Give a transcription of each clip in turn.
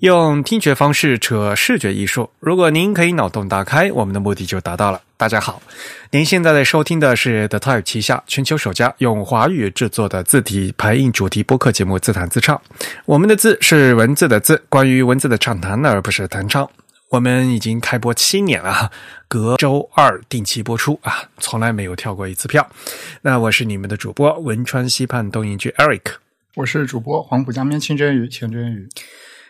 用听觉方式扯视觉艺术。如果您可以脑洞大开，我们的目的就达到了。大家好，您现在在收听的是 The Type 旗下全球首家用华语制作的字体排印主题播客节目《自弹自唱》。我们的字是文字的字，关于文字的畅谈，而不是弹唱。我们已经开播七年了，隔周二定期播出啊，从来没有跳过一次票。那我是你们的主播汶川西畔东营居 Eric，我是主播黄浦江边清蒸鱼清蒸鱼。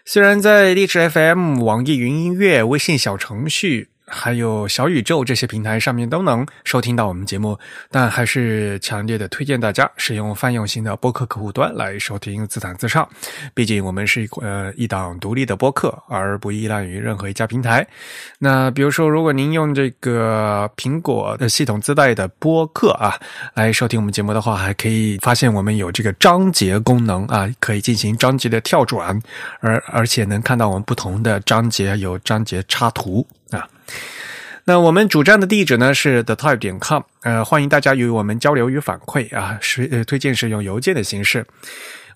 虽然在荔枝 FM、网易云音乐、微信小程序。还有小宇宙这些平台上面都能收听到我们节目，但还是强烈的推荐大家使用泛用型的播客客户端来收听自弹自唱。毕竟我们是一呃一档独立的播客，而不依赖于任何一家平台。那比如说，如果您用这个苹果的系统自带的播客啊来收听我们节目的话，还可以发现我们有这个章节功能啊，可以进行章节的跳转，而而且能看到我们不同的章节有章节插图。那我们主站的地址呢是 the type 点 com，呃，欢迎大家与我们交流与反馈啊，是呃推荐是用邮件的形式。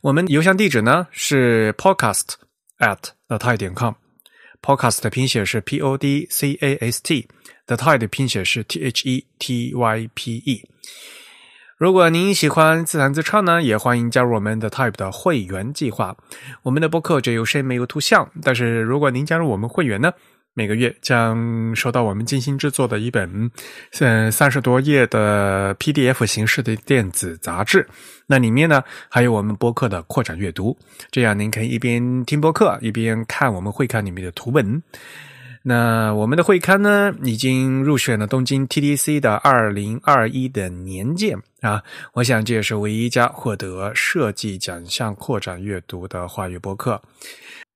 我们邮箱地址呢是 podcast at the type 点 com，podcast 的拼写是 p o d c a s t，the type 的拼写是 t h e t y p e。如果您喜欢自弹自唱呢，也欢迎加入我们的 type 的会员计划。我们的播客只有声没有图像，但是如果您加入我们会员呢？每个月将收到我们精心制作的一本，嗯，三十多页的 PDF 形式的电子杂志。那里面呢，还有我们播客的扩展阅读，这样您可以一边听播客，一边看我们会刊里面的图文。那我们的会刊呢，已经入选了东京 TDC 的二零二一的年鉴啊。我想这也是唯一一家获得设计奖项扩展阅读的话语博客。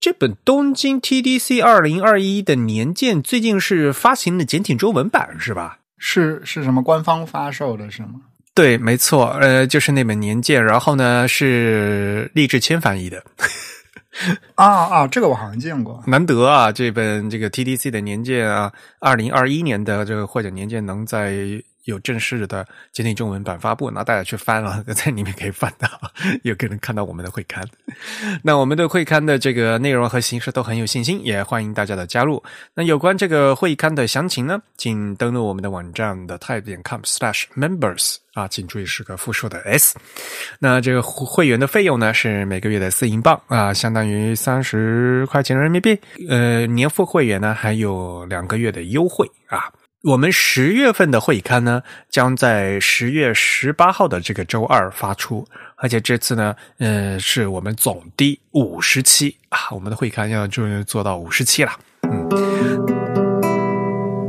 这本东京 TDC 二零二一的年鉴最近是发行的简体中文版，是吧？是是什么官方发售的，是吗？对，没错，呃，就是那本年鉴，然后呢是励志谦翻译的。啊啊，这个我好像见过，难得啊！这本这个 TDC 的年鉴啊，二零二一年的这个获奖年鉴能在。有正式的简体中文版发布，那大家去翻了，在里面可以翻到，有可能看到我们的会刊。那我们对会刊的这个内容和形式都很有信心，也欢迎大家的加入。那有关这个会刊的详情呢，请登录我们的网站的泰点 com/slash/members 啊，请注意是个复数的 s。那这个会员的费用呢是每个月的四英镑啊，相当于三十块钱人民币。呃，年付会员呢还有两个月的优惠啊。我们十月份的会刊呢，将在十月十八号的这个周二发出，而且这次呢，呃，是我们总第五十期啊，我们的会刊要终于做到五十期了，嗯。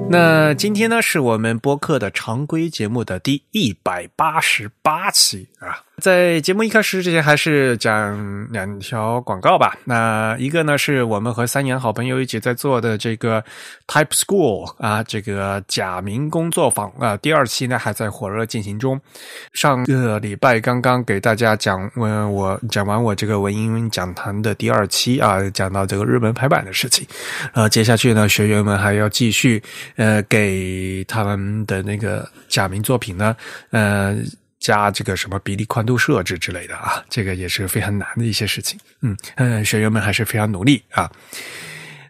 那今天呢，是我们播客的常规节目的第一百八十八期啊。在节目一开始之前，还是讲两条广告吧。那一个呢，是我们和三年好朋友一起在做的这个 Type School 啊，这个假名工作坊啊，第二期呢还在火热进行中。上个礼拜刚刚给大家讲，嗯，我讲完我这个文英讲坛的第二期啊，讲到这个日本排版的事情。呃，接下去呢，学员们还要继续呃给他们的那个假名作品呢，呃。加这个什么比例宽度设置之类的啊，这个也是非常难的一些事情。嗯嗯，学员们还是非常努力啊。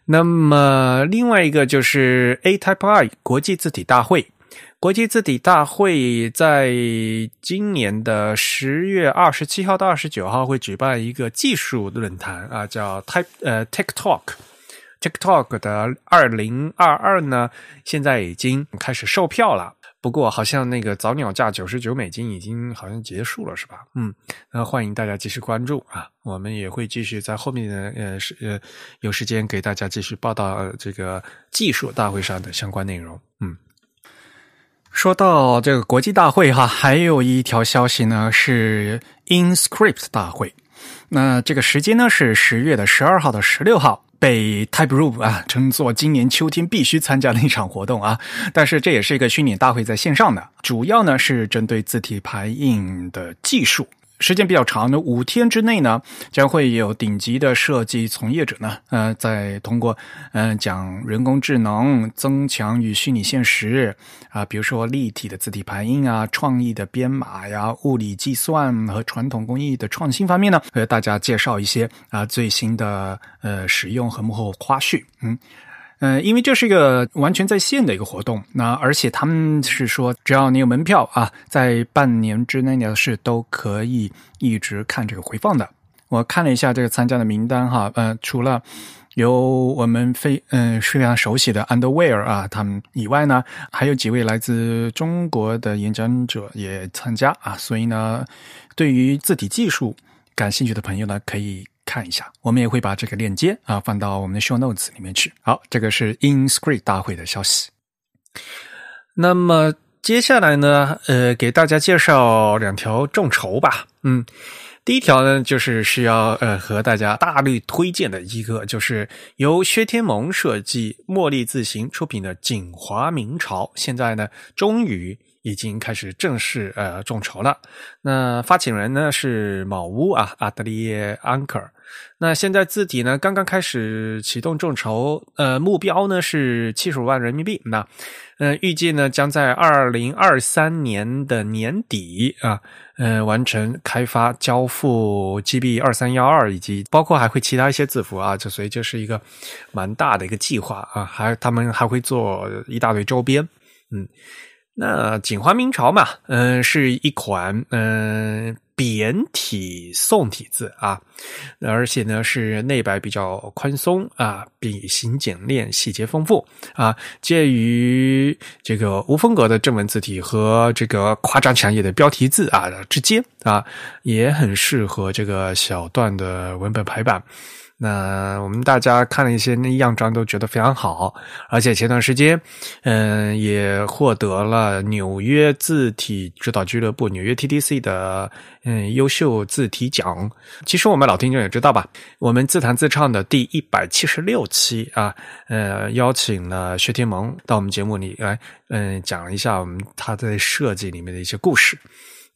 那么另外一个就是 A Type I 国际字体大会，国际字体大会在今年的十月二十七号到二十九号会举办一个技术论坛啊，叫 Type 呃 TikTok TikTok 的二零二二呢，现在已经开始售票了。不过好像那个早鸟价九十九美金已经好像结束了，是吧？嗯，那欢迎大家继续关注啊，我们也会继续在后面的呃是呃有时间给大家继续报道这个技术大会上的相关内容。嗯，说到这个国际大会哈，还有一条消息呢是 InScript 大会，那这个时间呢是十月的十二号到十六号。被 TypeRoom 啊称作今年秋天必须参加的一场活动啊，但是这也是一个虚拟大会，在线上的，主要呢是针对字体排印的技术。时间比较长的五天之内呢，将会有顶级的设计从业者呢，呃，在通过嗯讲人工智能、增强与虚拟现实啊，比如说立体的字体排印啊、创意的编码呀、物理计算和传统工艺的创新方面呢，和大家介绍一些啊最新的呃使用和幕后花絮，嗯。嗯，因为这是一个完全在线的一个活动，那而且他们是说，只要你有门票啊，在半年之内呢是都可以一直看这个回放的。我看了一下这个参加的名单哈，呃，除了有我们非嗯非常熟悉的 Underwear 啊他们以外呢，还有几位来自中国的演讲者也参加啊，所以呢，对于字体技术感兴趣的朋友呢，可以。看一下，我们也会把这个链接啊放到我们的 show notes 里面去。好，这个是 Inscript 大会的消息。那么接下来呢，呃，给大家介绍两条众筹吧。嗯，第一条呢，就是需要呃和大家大力推荐的一个，就是由薛天盟设计、茉莉自行出品的《锦华明朝》，现在呢，终于。已经开始正式呃众筹了。那发起人呢是某屋啊，阿德利耶安克尔。那现在字体呢刚刚开始启动众筹，呃，目标呢是七十五万人民币。那呃，预计呢将在二零二三年的年底啊，呃，完成开发交付 GB 二三幺二，以及包括还会其他一些字符啊，这所以这是一个蛮大的一个计划啊。还他们还会做一大堆周边，嗯。那锦华明朝嘛，嗯，是一款嗯扁体宋体字啊，而且呢是内白比较宽松啊，笔形简练，细节丰富啊，介于这个无风格的正文字体和这个夸张强烈的标题字啊之间啊，也很适合这个小段的文本排版。那我们大家看了一些那样章，都觉得非常好，而且前段时间，嗯，也获得了纽约字体指导俱乐部（纽约 TDC） 的嗯优秀字体奖。其实我们老听众也知道吧，我们自弹自唱的第一百七十六期啊，呃，邀请了薛天蒙到我们节目里来，嗯，讲一下我们他在设计里面的一些故事。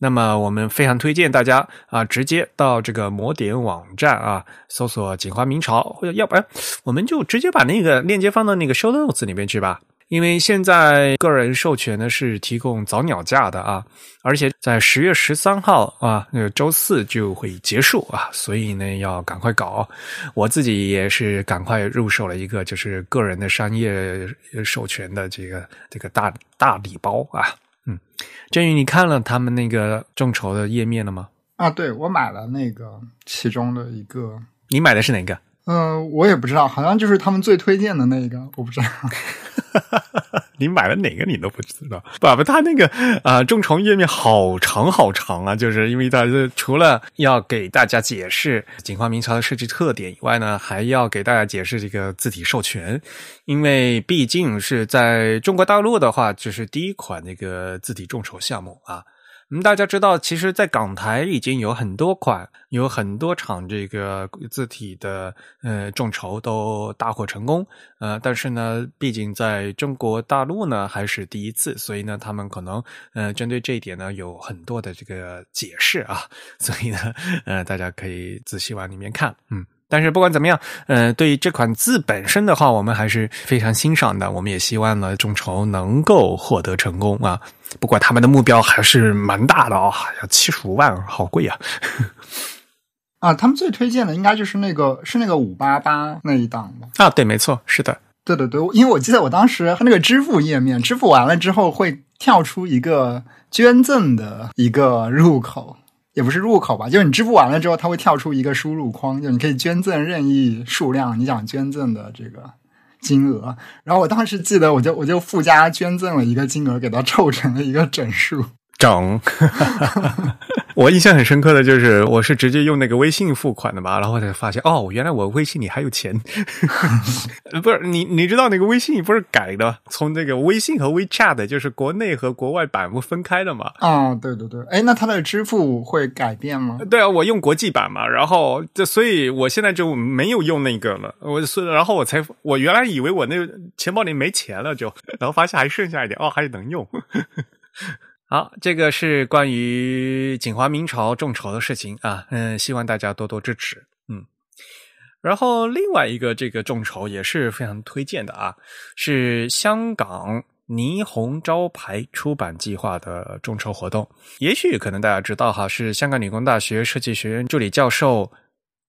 那么我们非常推荐大家啊，直接到这个魔点网站啊，搜索“锦华明朝”，或者要不然我们就直接把那个链接放到那个 show notes 里面去吧。因为现在个人授权呢是提供早鸟价的啊，而且在十月十三号啊，那个周四就会结束啊，所以呢要赶快搞。我自己也是赶快入手了一个就是个人的商业授权的这个这个大大礼包啊。嗯，振宇，你看了他们那个众筹的页面了吗？啊，对，我买了那个其中的一个。你买的是哪个？嗯，我也不知道，好像就是他们最推荐的那个，我不知道。你买了哪个？你都不知道？不不，他那个啊，众筹页面好长好长啊！就是因为他除了要给大家解释锦华明朝的设计特点以外呢，还要给大家解释这个字体授权，因为毕竟是在中国大陆的话，就是第一款那个字体众筹项目啊。嗯，大家知道，其实，在港台已经有很多款，有很多场这个字体的呃众筹都大获成功，呃，但是呢，毕竟在中国大陆呢还是第一次，所以呢，他们可能呃针对这一点呢有很多的这个解释啊，所以呢，呃，大家可以仔细往里面看，嗯。但是不管怎么样，呃，对于这款字本身的话，我们还是非常欣赏的。我们也希望呢，众筹能够获得成功啊。不过他们的目标还是蛮大的哦，要七十五万，好贵啊！啊，他们最推荐的应该就是那个是那个五八八那一档吧？啊，对，没错，是的，对对对，因为我记得我当时那个支付页面，支付完了之后会跳出一个捐赠的一个入口。也不是入口吧，就是你支付完了之后，它会跳出一个输入框，就你可以捐赠任意数量你想捐赠的这个金额。然后我当时记得，我就我就附加捐赠了一个金额，给它凑成了一个整数。整，我印象很深刻的就是，我是直接用那个微信付款的嘛，然后才发现哦，原来我微信里还有钱。不是你，你知道那个微信不是改的，从那个微信和 WeChat 就是国内和国外版不分开的嘛？啊，对对对，哎，那它的支付会改变吗？对啊，我用国际版嘛，然后这所以我现在就没有用那个了。我所以然后我才我原来以为我那个钱包里没钱了，就然后发现还剩下一点，哦，还能用。好，这个是关于锦华明朝众筹的事情啊，嗯，希望大家多多支持，嗯。然后另外一个这个众筹也是非常推荐的啊，是香港霓虹招牌出版计划的众筹活动。也许可能大家知道哈，是香港理工大学设计学院助理教授。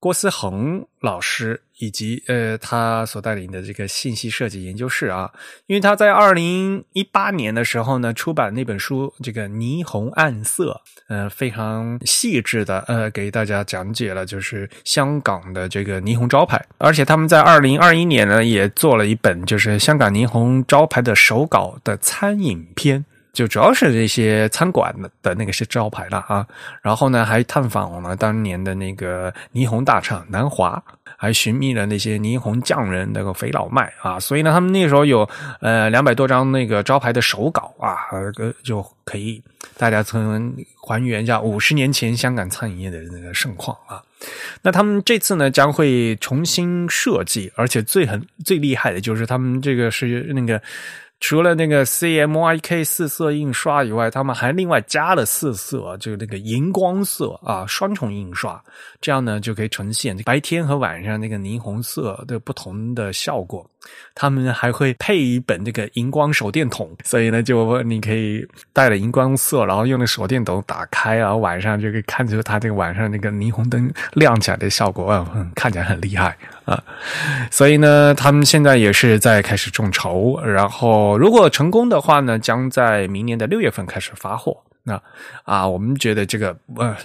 郭思恒老师以及呃，他所带领的这个信息设计研究室啊，因为他在二零一八年的时候呢，出版那本书《这个霓虹暗色》，呃，非常细致的呃，给大家讲解了就是香港的这个霓虹招牌，而且他们在二零二一年呢，也做了一本就是香港霓虹招牌的手稿的餐饮篇。就主要是这些餐馆的的那个是招牌了啊，然后呢还探访了当年的那个霓虹大厂南华，还寻觅了那些霓虹匠人那个肥老麦啊，所以呢他们那时候有呃两百多张那个招牌的手稿啊，呃就可以大家从还原一下五十年前香港餐饮业的那个盛况啊。那他们这次呢将会重新设计，而且最很最厉害的就是他们这个是那个。除了那个 CMYK 四色印刷以外，他们还另外加了四色，就是那个荧光色啊，双重印刷，这样呢就可以呈现白天和晚上那个霓虹色的不同的效果。他们还会配一本这个荧光手电筒，所以呢，就你可以带了荧光色，然后用那手电筒打开，然后晚上就可以看出它这个晚上那个霓虹灯亮起来的效果，嗯，看起来很厉害啊。所以呢，他们现在也是在开始众筹，然后如果成功的话呢，将在明年的六月份开始发货。那啊，我们觉得这个呃，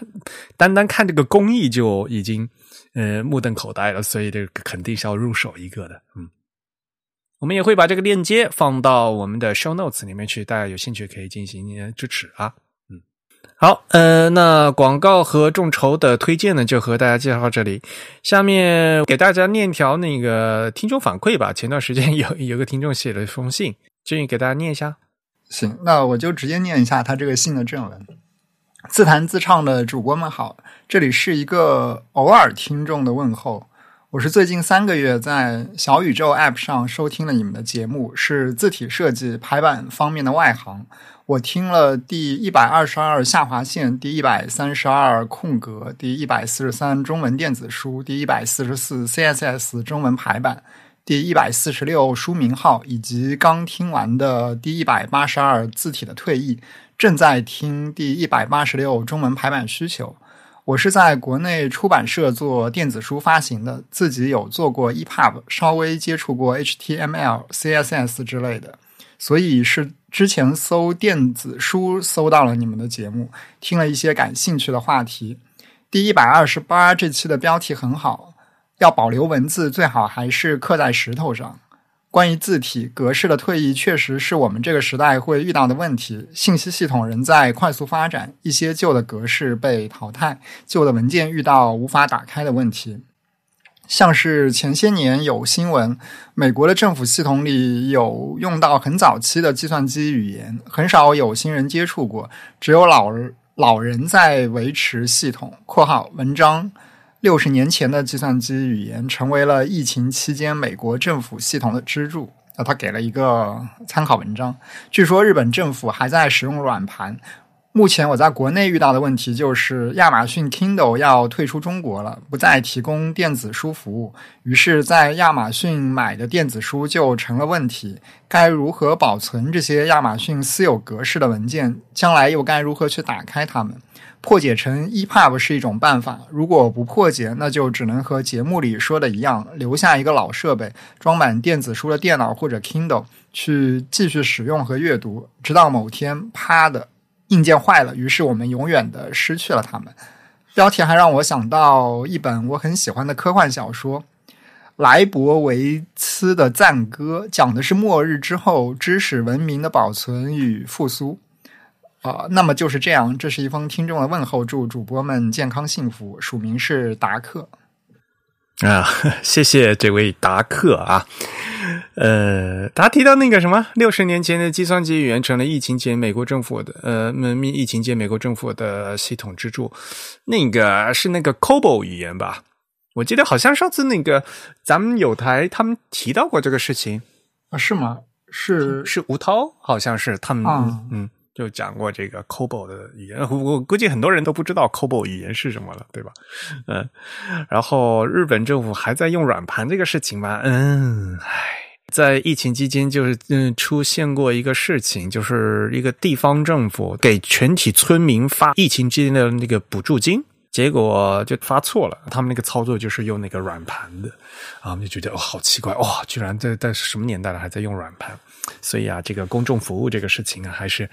单单看这个工艺就已经呃目瞪口呆了，所以这个肯定是要入手一个的，嗯。我们也会把这个链接放到我们的 show notes 里面去，大家有兴趣可以进行支持啊。嗯，好，呃，那广告和众筹的推荐呢，就和大家介绍到这里。下面给大家念条那个听众反馈吧。前段时间有 有个听众写了一封信，建议给大家念一下。行，那我就直接念一下他这个信的正文。自弹自唱的主播们好，这里是一个偶尔听众的问候。我是最近三个月在小宇宙 App 上收听了你们的节目，是字体设计排版方面的外行。我听了第一百二十二下划线、第一百三十二空格、第一百四十三中文电子书、第一百四十四 CSS 中文排版、第一百四十六书名号，以及刚听完的第一百八十二字体的退役，正在听第一百八十六中文排版需求。我是在国内出版社做电子书发行的，自己有做过 EPUB，稍微接触过 HTML、CSS 之类的，所以是之前搜电子书搜到了你们的节目，听了一些感兴趣的话题。第一百二十八这期的标题很好，要保留文字，最好还是刻在石头上。关于字体格式的退役，确实是我们这个时代会遇到的问题。信息系统仍在快速发展，一些旧的格式被淘汰，旧的文件遇到无法打开的问题。像是前些年有新闻，美国的政府系统里有用到很早期的计算机语言，很少有新人接触过，只有老老人在维持系统。（括号文章）六十年前的计算机语言成为了疫情期间美国政府系统的支柱。啊，他给了一个参考文章。据说日本政府还在使用软盘。目前我在国内遇到的问题就是亚马逊 Kindle 要退出中国了，不再提供电子书服务。于是，在亚马逊买的电子书就成了问题。该如何保存这些亚马逊私有格式的文件？将来又该如何去打开它们？破解成 EPUB 是一种办法，如果不破解，那就只能和节目里说的一样，留下一个老设备，装满电子书的电脑或者 Kindle 去继续使用和阅读，直到某天啪的硬件坏了，于是我们永远的失去了它们。标题还让我想到一本我很喜欢的科幻小说《莱博维茨的赞歌》，讲的是末日之后知识文明的保存与复苏。啊，那么就是这样。这是一封听众的问候，祝主播们健康幸福。署名是达克啊，谢谢这位达克啊。呃，他提到那个什么，六十年前的计算机语言成了疫情前美国政府的呃，疫情前美国政府的系统支柱。那个是那个 COBOL 语言吧？我记得好像上次那个咱们有台他们提到过这个事情啊？是吗？是是吴涛，好像是他们嗯。就讲过这个 COBOL 的语言，我估计很多人都不知道 COBOL 语言是什么了，对吧？嗯，然后日本政府还在用软盘这个事情吗？嗯，唉。在疫情期间，就是嗯出现过一个事情，就是一个地方政府给全体村民发疫情期间的那个补助金，结果就发错了。他们那个操作就是用那个软盘的，啊，我们就觉得哦，好奇怪，哇，居然在在什么年代了还在用软盘？所以啊，这个公众服务这个事情啊，还是。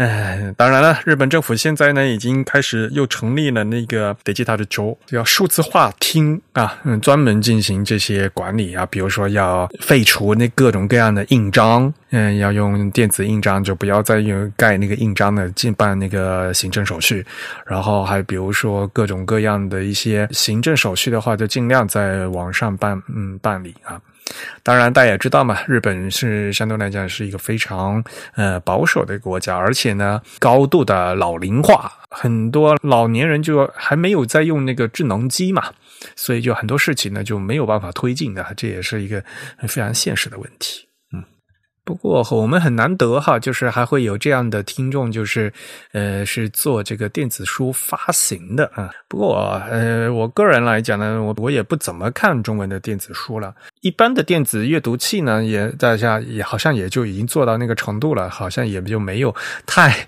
哎，当然了，日本政府现在呢已经开始又成立了那个得记他的州，叫数字化厅啊，嗯，专门进行这些管理啊，比如说要废除那各种各样的印章，嗯，要用电子印章，就不要再用盖那个印章的进办那个行政手续，然后还比如说各种各样的一些行政手续的话，就尽量在网上办，嗯，办理啊。当然，大家也知道嘛，日本是相对来讲是一个非常呃保守的国家，而且呢，高度的老龄化，很多老年人就还没有在用那个智能机嘛，所以就很多事情呢就没有办法推进的，这也是一个非常现实的问题。不过我们很难得哈，就是还会有这样的听众，就是呃是做这个电子书发行的啊。不过呃我个人来讲呢，我我也不怎么看中文的电子书了。一般的电子阅读器呢，也大家也好像也就已经做到那个程度了，好像也就没有太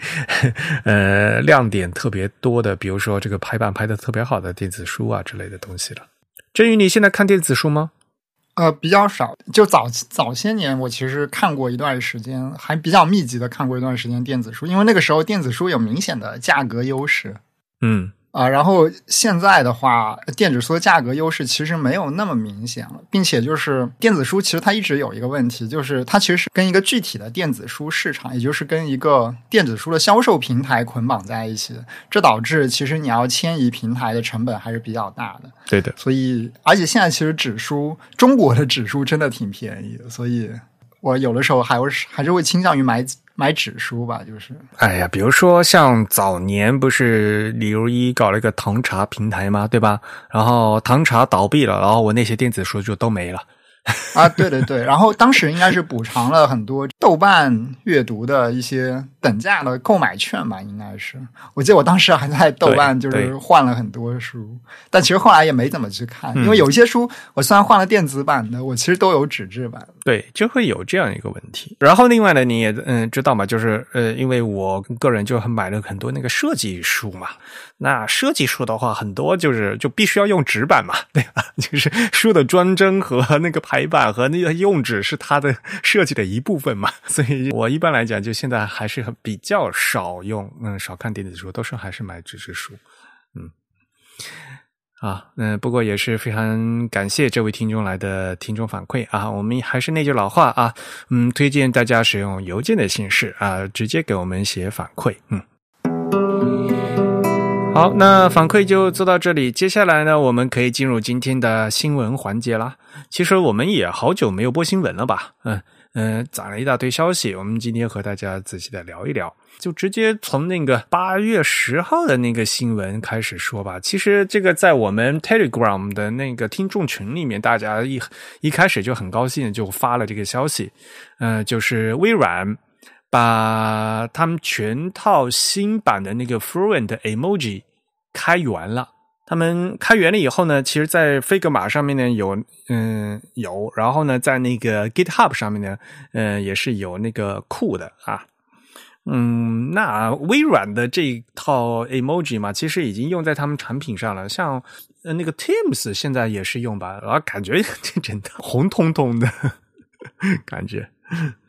呃亮点特别多的，比如说这个排版排的特别好的电子书啊之类的东西了。振宇，你现在看电子书吗？呃，比较少。就早早些年，我其实看过一段时间，还比较密集的看过一段时间电子书，因为那个时候电子书有明显的价格优势。嗯。啊，然后现在的话，电子书的价格优势其实没有那么明显了，并且就是电子书其实它一直有一个问题，就是它其实是跟一个具体的电子书市场，也就是跟一个电子书的销售平台捆绑在一起的，这导致其实你要迁移平台的成本还是比较大的。对的，所以而且现在其实纸书，中国的纸书真的挺便宜的，所以我有的时候还会还是会倾向于买。买纸书吧，就是。哎呀，比如说像早年不是李如一搞了一个糖茶平台嘛，对吧？然后糖茶倒闭了，然后我那些电子书就都没了。啊，对对对，然后当时应该是补偿了很多豆瓣阅读的一些等价的购买券吧，应该是。我记得我当时还在豆瓣就是换了很多书，但其实后来也没怎么去看，因为有一些书我虽然换了电子版的，我其实都有纸质版。对，就会有这样一个问题。然后另外呢，你也嗯知道嘛，就是呃，因为我个人就买了很多那个设计书嘛。那设计书的话，很多就是就必须要用纸板嘛，对吧？就是书的装帧和 那个排版和那个用纸是它的 设计的一部分嘛。所以我一般来讲，就现在还是比较少用，嗯，少看电子书，都是还是买纸质书。嗯，啊，嗯，不过也是非常感谢这位听众来的听众反馈啊。我们还是那句老话啊，嗯，推荐大家使用邮件的形式啊，直接给我们写反馈，嗯。好，那反馈就做到这里。接下来呢，我们可以进入今天的新闻环节啦。其实我们也好久没有播新闻了吧？嗯嗯，攒了一大堆消息，我们今天和大家仔细的聊一聊。就直接从那个八月十号的那个新闻开始说吧。其实这个在我们 Telegram 的那个听众群里面，大家一一开始就很高兴，就发了这个消息。嗯，就是微软。把他们全套新版的那个 Fluent Emoji 开源了。他们开源了以后呢，其实，在 Figma 上面呢有，嗯，有，然后呢，在那个 GitHub 上面呢，嗯，也是有那个库的啊。嗯，那微软的这套 Emoji 嘛，其实已经用在他们产品上了。像那个 Teams 现在也是用吧，然后感觉 这真的红彤彤的感觉。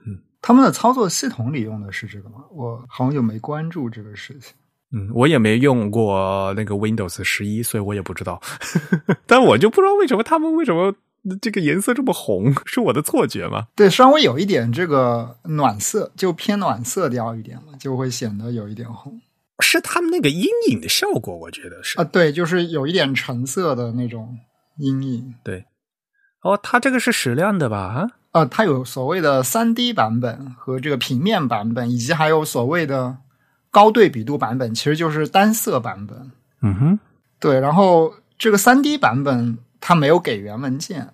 嗯他们的操作系统里用的是这个吗？我好久没关注这个事情。嗯，我也没用过那个 Windows 十一，所以我也不知道。但我就不知道为什么他们为什么这个颜色这么红，是我的错觉吗？对，稍微有一点这个暖色，就偏暖色调一点嘛，就会显得有一点红。是他们那个阴影的效果，我觉得是啊，对，就是有一点橙色的那种阴影。对，哦，它这个是矢量的吧？啊。呃，它有所谓的三 D 版本和这个平面版本，以及还有所谓的高对比度版本，其实就是单色版本。嗯哼，对。然后这个三 D 版本它没有给原文件，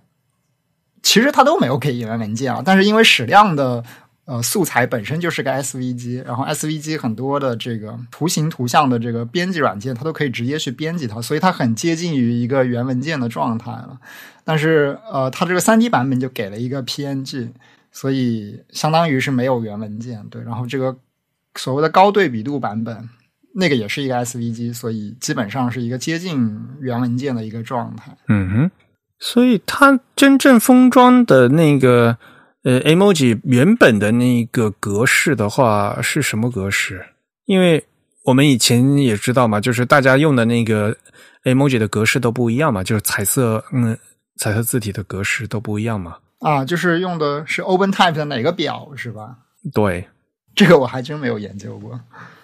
其实它都没有给原文件啊。但是因为矢量的呃素材本身就是个 SVG，然后 SVG 很多的这个图形图像的这个编辑软件，它都可以直接去编辑它，所以它很接近于一个原文件的状态了。但是呃，它这个三 D 版本就给了一个 PNG，所以相当于是没有原文件。对，然后这个所谓的高对比度版本。那个也是一个 SVG，所以基本上是一个接近原文件的一个状态。嗯哼，所以它真正封装的那个呃 emoji 原本的那个格式的话是什么格式？因为我们以前也知道嘛，就是大家用的那个 emoji 的格式都不一样嘛，就是彩色嗯彩色字体的格式都不一样嘛。啊，就是用的是 OpenType 的哪个表是吧？对，这个我还真没有研究过。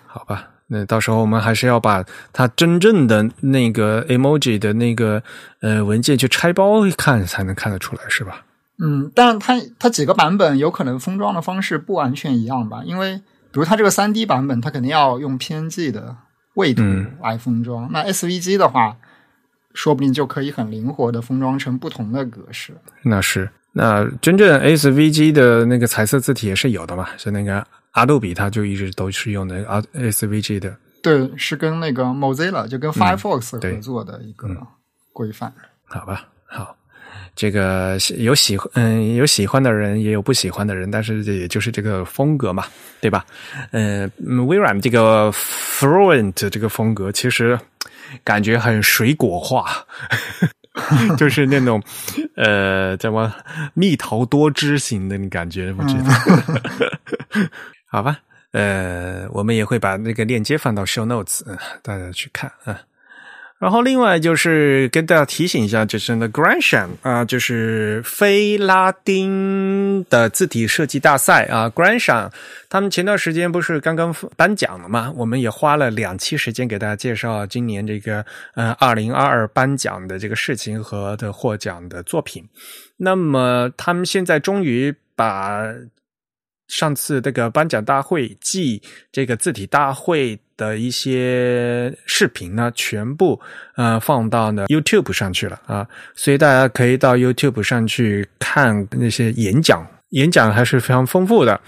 好吧。那到时候我们还是要把它真正的那个 emoji 的那个呃文件去拆包看，才能看得出来，是吧？嗯，但它它几个版本有可能封装的方式不完全一样吧？因为比如它这个三 D 版本，它肯定要用 PNG 的位图来封装。那 SVG 的话，说不定就可以很灵活的封装成不同的格式。那是，那真正 SVG 的那个彩色字体也是有的嘛？是那个。阿杜比它就一直都是用的啊 SVG 的，对，是跟那个 Mozilla 就跟 Firefox 合作的一个规范。好吧，好，这个有喜欢嗯有喜欢的人，也有不喜欢的人，但是这也就是这个风格嘛，对吧？嗯，微软这个 Fluent 这个风格其实感觉很水果化，就是那种呃叫什么蜜桃多汁型的，你感觉我觉得？好吧，呃，我们也会把那个链接放到 show notes，大家去看啊。然后另外就是跟大家提醒一下，就是那 Grandsham 啊，就是非拉丁的字体设计大赛啊，Grandsham 他们前段时间不是刚刚颁奖了吗？我们也花了两期时间给大家介绍今年这个呃二零二二颁奖的这个事情和的获奖的作品。那么他们现在终于把。上次这个颁奖大会暨这个字体大会的一些视频呢，全部呃放到呢 YouTube 上去了啊，所以大家可以到 YouTube 上去看那些演讲，演讲还是非常丰富的。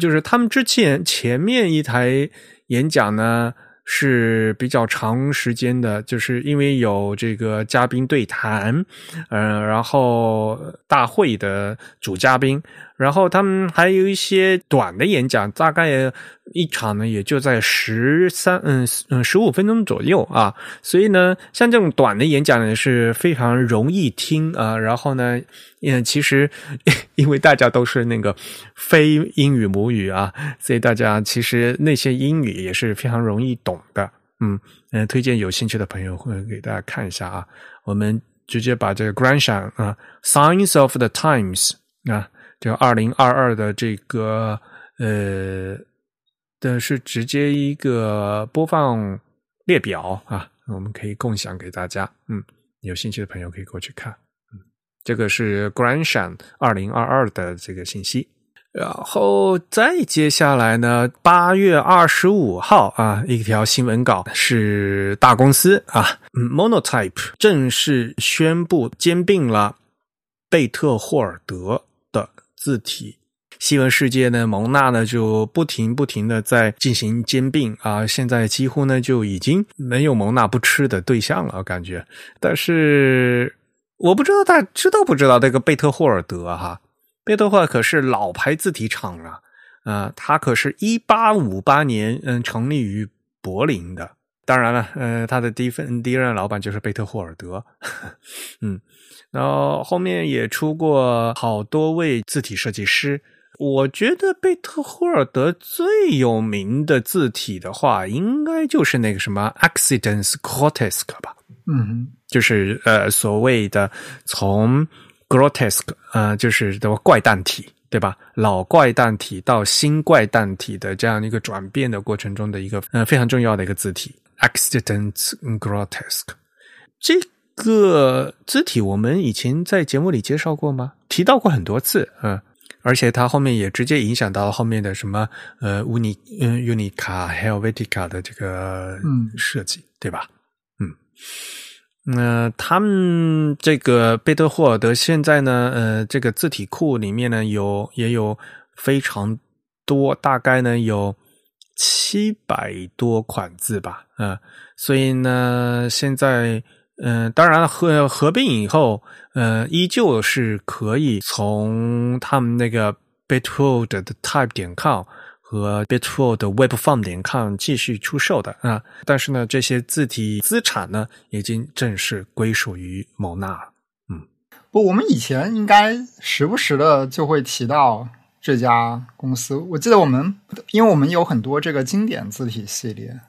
就是他们之前前面一台演讲呢是比较长时间的，就是因为有这个嘉宾对谈，嗯，然后大会的主嘉宾。然后他们还有一些短的演讲，大概一场呢也就在十三嗯嗯十五分钟左右啊。所以呢，像这种短的演讲呢是非常容易听啊。然后呢，嗯，其实 因为大家都是那个非英语母语啊，所以大家其实那些英语也是非常容易懂的。嗯嗯，推荐有兴趣的朋友会给大家看一下啊。我们直接把这个 Grandson 啊，Signs of the Times 啊。就二零二二的这个呃的是直接一个播放列表啊，我们可以共享给大家。嗯，有兴趣的朋友可以过去看。嗯，这个是 Grandson 二零二二的这个信息。然后再接下来呢，八月二十五号啊，一条新闻稿是大公司啊，Monotype 正式宣布兼并了贝特霍尔德。字体新闻世界呢，蒙纳呢就不停不停的在进行兼并啊，现在几乎呢就已经没有蒙纳不吃的对象了，感觉。但是我不知道大家知道不知道这个贝特霍尔德哈，贝特霍尔可是老牌字体厂啊，啊，他可是一八五八年嗯成立于柏林的。当然了，呃，他的第一份第一任老板就是贝特霍尔德，嗯。然后后面也出过好多位字体设计师，我觉得贝特霍尔德最有名的字体的话，应该就是那个什么 Accidents Grotesque 吧？嗯，就是呃所谓的从 Grotesque 呃就是的怪诞体，对吧？老怪诞体到新怪诞体的这样一个转变的过程中的一个呃非常重要的一个字体 Accidents Grotesque 这。个字体我们以前在节目里介绍过吗？提到过很多次，嗯，而且它后面也直接影响到后面的什么呃，uni 嗯，unica helvetica 的这个嗯设计，对吧？嗯，那他们这个贝特霍尔德现在呢，呃，这个字体库里面呢有也有非常多，大概呢有七百多款字吧，嗯，所以呢，现在，嗯，当然合合并以后，呃，依旧是可以从他们那个 Bitworld 的 Type 点 com 和 Bitworld 的 Webform 点 com 继续出售的啊，但是呢，这些字体资产呢，已经正式归属于蒙纳了。不，我们以前应该时不时的就会提到这家公司。我记得我们，因为我们有很多这个经典字体系列，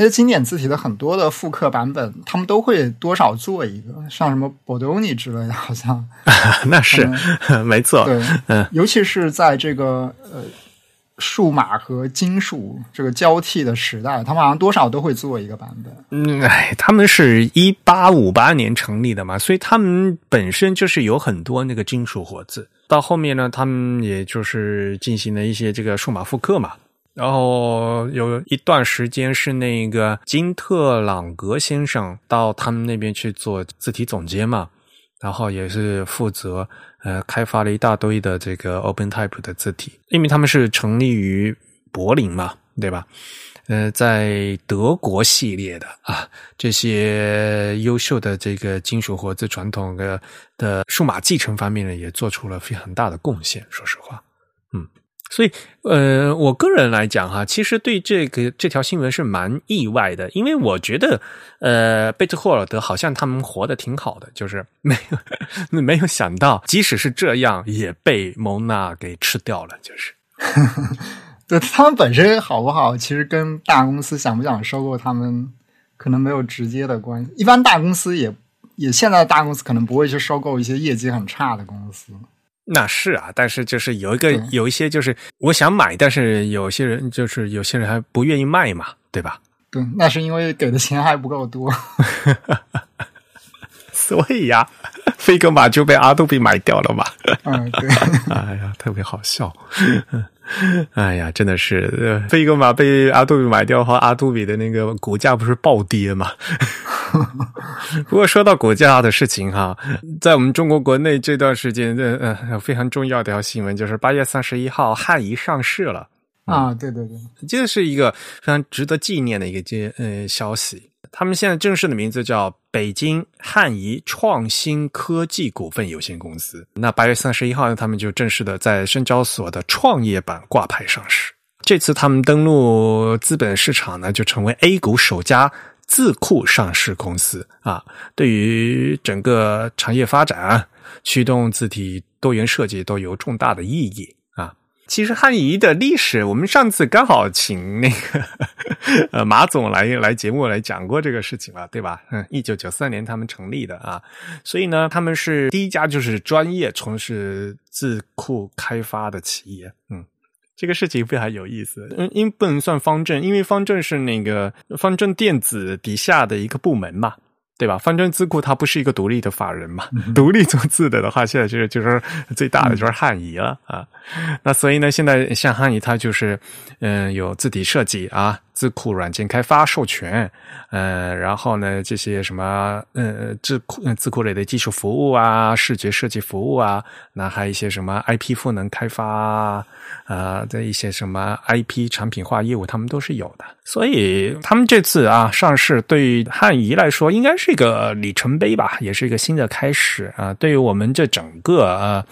那些经典字体的很多的复刻版本，他们都会多少做一个，像什么 Bodoni 之类的，好像 那是 没错。对，嗯，尤其是在这个呃。数码和金属这个交替的时代，他们好像多少都会做一个版本。嗯，哎，他们是一八五八年成立的嘛，所以他们本身就是有很多那个金属活字。到后面呢，他们也就是进行了一些这个数码复刻嘛。然后有一段时间是那个金特朗格先生到他们那边去做字体总监嘛，然后也是负责。呃，开发了一大堆的这个 OpenType 的字体，因为他们是成立于柏林嘛，对吧？呃，在德国系列的啊，这些优秀的这个金属活字传统的的数码继承方面呢，也做出了非常大的贡献。说实话。所以，呃，我个人来讲哈，其实对这个这条新闻是蛮意外的，因为我觉得，呃，贝特霍尔德好像他们活得挺好的，就是没有 没有想到，即使是这样，也被蒙娜给吃掉了，就是。对他们本身好不好，其实跟大公司想不想收购他们，可能没有直接的关系。一般大公司也也现在大公司可能不会去收购一些业绩很差的公司。那是啊，但是就是有一个有一些就是我想买，但是有些人就是有些人还不愿意卖嘛，对吧？对，那是因为给的钱还不够多，所以呀，飞格玛就被阿杜比买掉了嘛。嗯，对。哎呀，特别好笑。哎呀，真的是飞格玛被阿杜比买掉后，阿杜比的那个股价不是暴跌吗？不过说到股价的事情哈，在我们中国国内这段时间的呃非常重要的一条新闻就是八月三十一号汉仪上市了啊，对对对，这是一个非常值得纪念的一个接呃消息。他们现在正式的名字叫北京汉仪创新科技股份有限公司。那八月三十一号呢，他们就正式的在深交所的创业板挂牌上市。这次他们登陆资本市场呢，就成为 A 股首家。字库上市公司啊，对于整个产业发展、驱动字体多元设计都有重大的意义。其实汉仪的历史，我们上次刚好请那个 呃马总来来节目来讲过这个事情了，对吧？嗯，一九九三年他们成立的啊，所以呢，他们是第一家就是专业从事字库开发的企业，嗯。这个事情非常有意思，嗯，因不能算方正，因为方正是那个方正电子底下的一个部门嘛。对吧？方正字库它不是一个独立的法人嘛？独立做字的的话，现在就是就是最大的就是汉仪了啊。那所以呢，现在像汉仪，它就是嗯有字体设计啊、字库软件开发授权，呃，然后呢这些什么呃字库字库类的技术服务啊、视觉设计服务啊，那还有一些什么 IP 赋能开发啊的一些什么 IP 产品化业务，他们都是有的。所以他们这次啊上市，对于汉仪来说应该是。一个里程碑吧，也是一个新的开始啊！对于我们这整个啊，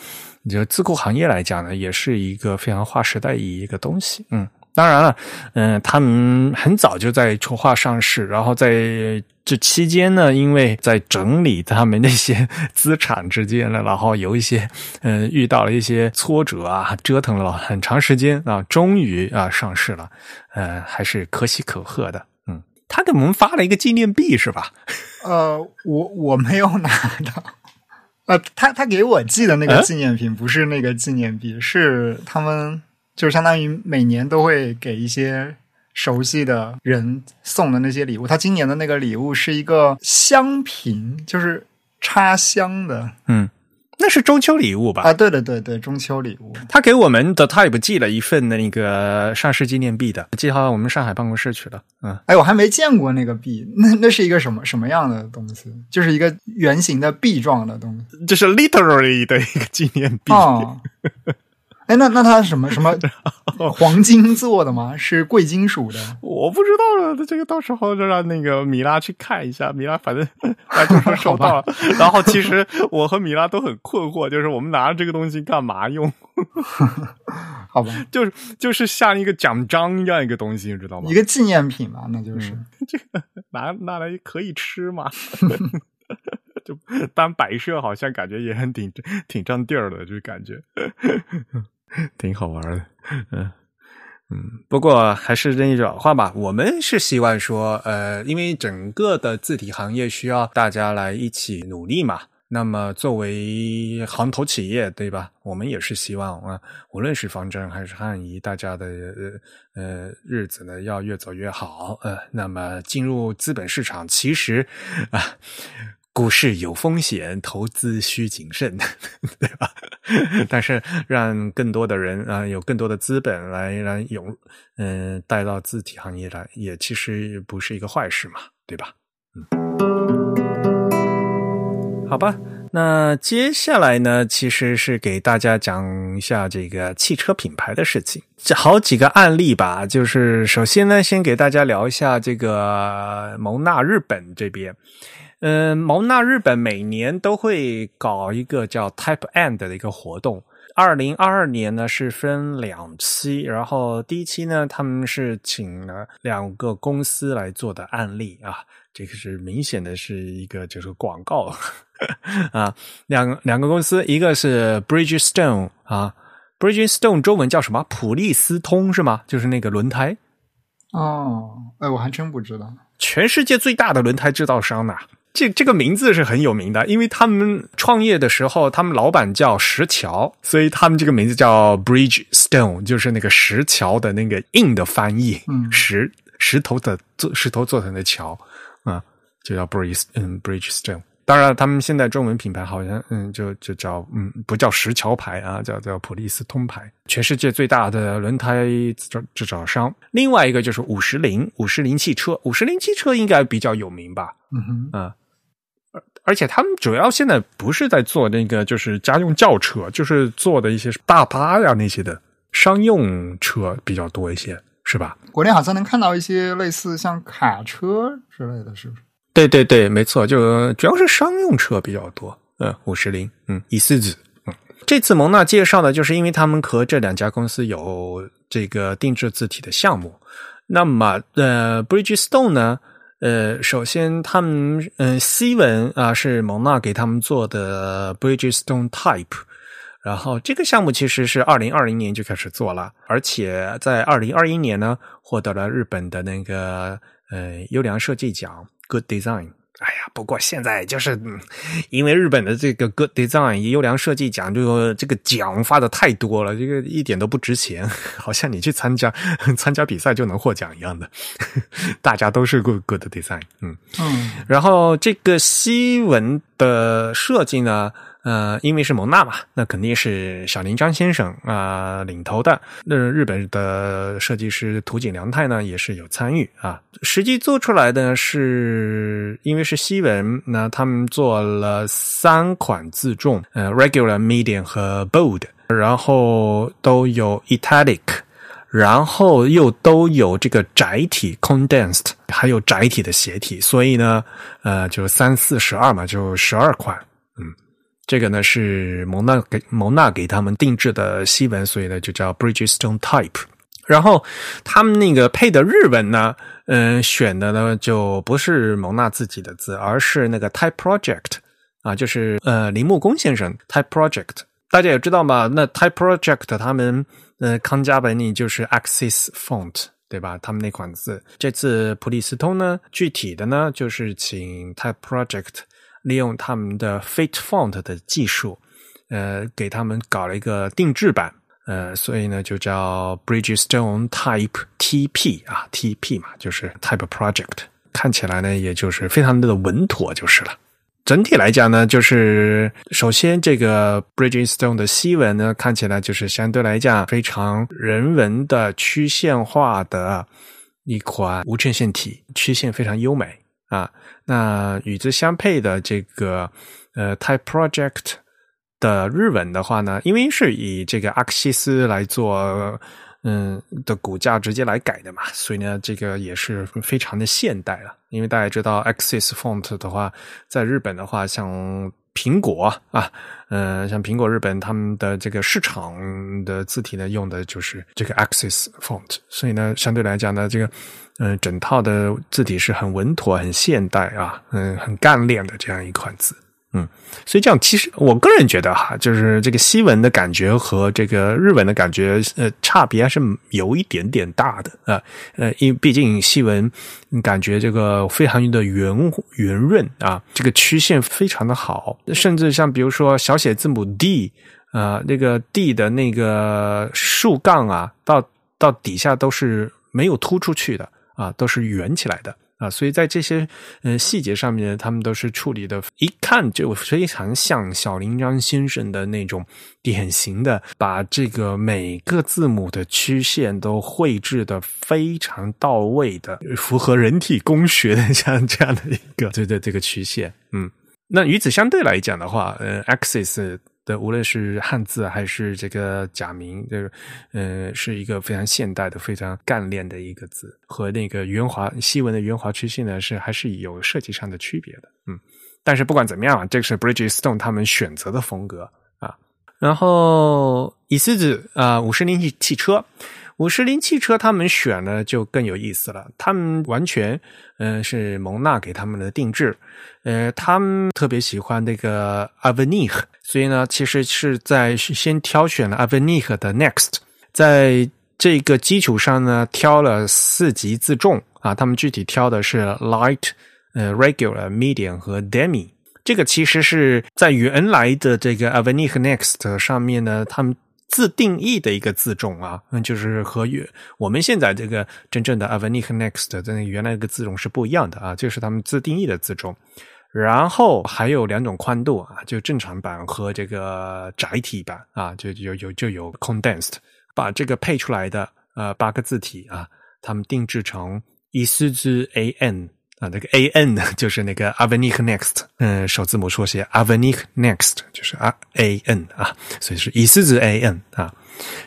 就字库行业来讲呢，也是一个非常划时代意义一个东西。嗯，当然了，嗯，他们很早就在筹划上市，然后在这期间呢，因为在整理他们那些资产之间呢，然后有一些嗯遇到了一些挫折啊，折腾了很长时间啊，终于啊上市了，呃，还是可喜可贺的。嗯他给我们发了一个纪念币，是吧？呃，我我没有拿到。呃，他他给我寄的那个纪念品不是那个纪念币，是他们就是相当于每年都会给一些熟悉的人送的那些礼物。他今年的那个礼物是一个香瓶，就是插香的。嗯。那是中秋礼物吧？啊，对对对对，中秋礼物。他给我们的 Type 寄了一份那个上市纪念币的，寄到我们上海办公室去了。嗯，哎，我还没见过那个币，那那是一个什么什么样的东西？就是一个圆形的币状的东西。这是 literally 的一个纪念币。哦，哎，那那它是什么 什么黄金做的吗？是贵金属的？我不知道了，这个到时候就让那个米拉去看一下。米拉反正 他 就说收到了，然后其实我和米拉都很困惑，就是我们拿着这个东西干嘛用？好吧，就是就是像一个奖章一样一个东西，你知道吗？一个纪念品嘛，那就是、这个拿拿来可以吃吗？就当摆设，好像感觉也很挺挺占地儿的，就感觉挺好玩的。嗯嗯，不过还是那句老话吧，我们是希望说，呃，因为整个的字体行业需要大家来一起努力嘛。那么作为行头企业，对吧？我们也是希望啊，无论是方正还是汉仪，大家的呃呃日子呢要越走越好。呃，那么进入资本市场，其实啊。股市有风险，投资需谨慎，对吧？但是让更多的人啊，有更多的资本来来涌，嗯，带到字体行业来，也其实不是一个坏事嘛，对吧？嗯，好吧。那接下来呢，其实是给大家讲一下这个汽车品牌的事情，这好几个案例吧。就是首先呢，先给大家聊一下这个蒙纳日本这边。嗯，蒙纳日本每年都会搞一个叫 Type End 的一个活动。二零二二年呢是分两期，然后第一期呢他们是请了两个公司来做的案例啊，这个是明显的是一个就是广告 啊。两两个公司，一个是 Bridgestone 啊，Bridgestone 中文叫什么？普利司通是吗？就是那个轮胎。哦，哎，我还真不知道，全世界最大的轮胎制造商呢。这这个名字是很有名的，因为他们创业的时候，他们老板叫石桥，所以他们这个名字叫 Bridgestone，就是那个石桥的那个硬的翻译，嗯，石石头的做石头做成的桥啊，就叫 Bridge 嗯 Bridgestone。当然，他们现在中文品牌好像嗯就就叫嗯不叫石桥牌啊，叫叫普利司通牌，全世界最大的轮胎制制造商。另外一个就是五十铃，五十铃汽车，五十铃汽车应该比较有名吧？嗯哼，啊。而且他们主要现在不是在做那个，就是家用轿车，就是做的一些大巴呀那些的商用车比较多一些，是吧？国内好像能看到一些类似像卡车之类的，是不是？对对对，没错，就主要是商用车比较多。嗯，五十铃，嗯，一四子，嗯，这次蒙娜介绍的就是因为他们和这两家公司有这个定制字体的项目。那么，呃，Bridgestone 呢？呃，首先他们嗯，西文啊是蒙娜给他们做的 Bridgestone Type，然后这个项目其实是二零二零年就开始做了，而且在二零二一年呢获得了日本的那个呃优良设计奖 Good Design。哎呀，不过现在就是因为日本的这个 Good Design 优良设计奖，就这个奖发的太多了，这个一点都不值钱，好像你去参加 参加比赛就能获奖一样的。大家都是 Good Good Design，嗯嗯，然后这个西文的设计呢？呃，因为是蒙纳嘛，那肯定是小林张先生啊领头的。那日本的设计师土井良太呢，也是有参与啊。实际做出来的是，因为是西文，那他们做了三款字重，呃，regular、medium 和 bold，然后都有 italic，然后又都有这个窄体 condensed，还有窄体的斜体，所以呢，呃，就三四十二嘛，就十二款，这个呢是蒙纳给蒙纳给他们定制的西文，所以呢就叫 Bridgestone Type。然后他们那个配的日文呢，嗯，选的呢就不是蒙纳自己的字，而是那个 Type Project 啊，就是呃铃木工先生 Type Project。大家也知道嘛，那 Type Project 他们呃康佳本里就是 Axis Font 对吧？他们那款字，这次普利司通呢，具体的呢就是请 Type Project。利用他们的 Fate Font 的技术，呃，给他们搞了一个定制版，呃，所以呢就叫 Bridgestone Type TP 啊，TP 嘛，就是 Type Project，看起来呢也就是非常的稳妥就是了。整体来讲呢，就是首先这个 Bridgestone 的西文呢，看起来就是相对来讲非常人文的曲线化的一款无衬线体，曲线非常优美。啊。那与之相配的这个呃 Type Project 的日文的话呢，因为是以这个阿克西斯来做。嗯的骨架直接来改的嘛，所以呢，这个也是非常的现代了。因为大家知道，Axis Font 的话，在日本的话，像苹果啊，嗯，像苹果日本他们的这个市场的字体呢，用的就是这个 Axis Font，所以呢，相对来讲呢，这个嗯，整套的字体是很稳妥、很现代啊，嗯，很干练的这样一款字。嗯，所以这样其实我个人觉得哈，就是这个西文的感觉和这个日文的感觉，呃，差别还是有一点点大的啊。呃，因为毕竟西文感觉这个非常的圆圆润啊，这个曲线非常的好，甚至像比如说小写字母 D 啊，那个 D 的那个竖杠啊，到到底下都是没有突出去的啊，都是圆起来的。啊，所以在这些呃细节上面，他们都是处理的，一看就非常像小林章先生的那种典型的，把这个每个字母的曲线都绘制的非常到位的，符合人体工学的 像这样的一个对对这个曲线。嗯，那与此相对来讲的话，呃，axis。的无论是汉字还是这个假名，就是呃是一个非常现代的、非常干练的一个字，和那个圆滑西文的圆滑曲线呢是还是有设计上的区别的。嗯，但是不管怎么样啊，这个是 Bridgestone 他们选择的风格啊。然后以思子啊，五十铃汽汽车。五十铃汽车他们选呢就更有意思了，他们完全嗯是蒙纳给他们的定制，呃，他们特别喜欢那个 Avenir，所以呢，其实是在先挑选了 Avenir 的 Next，在这个基础上呢，挑了四级自重啊，他们具体挑的是 Light、呃 Regular、Medium 和 Demi，这个其实是在原来的这个 Avenir Next 上面呢，他们。自定义的一个自重啊，嗯，就是和我们现在这个真正的 Avenic Next 的原来那个自重是不一样的啊，就是他们自定义的自重。然后还有两种宽度啊，就正常版和这个窄体版啊，就有有就有 Condensed，把这个配出来的呃八个字体啊，他们定制成一四字 AN。啊，那个 A N 呢，就是那个 Avenic Next，嗯，首字母缩写 Avenic Next，就是啊 A N 啊，所以是以四字 A N 啊，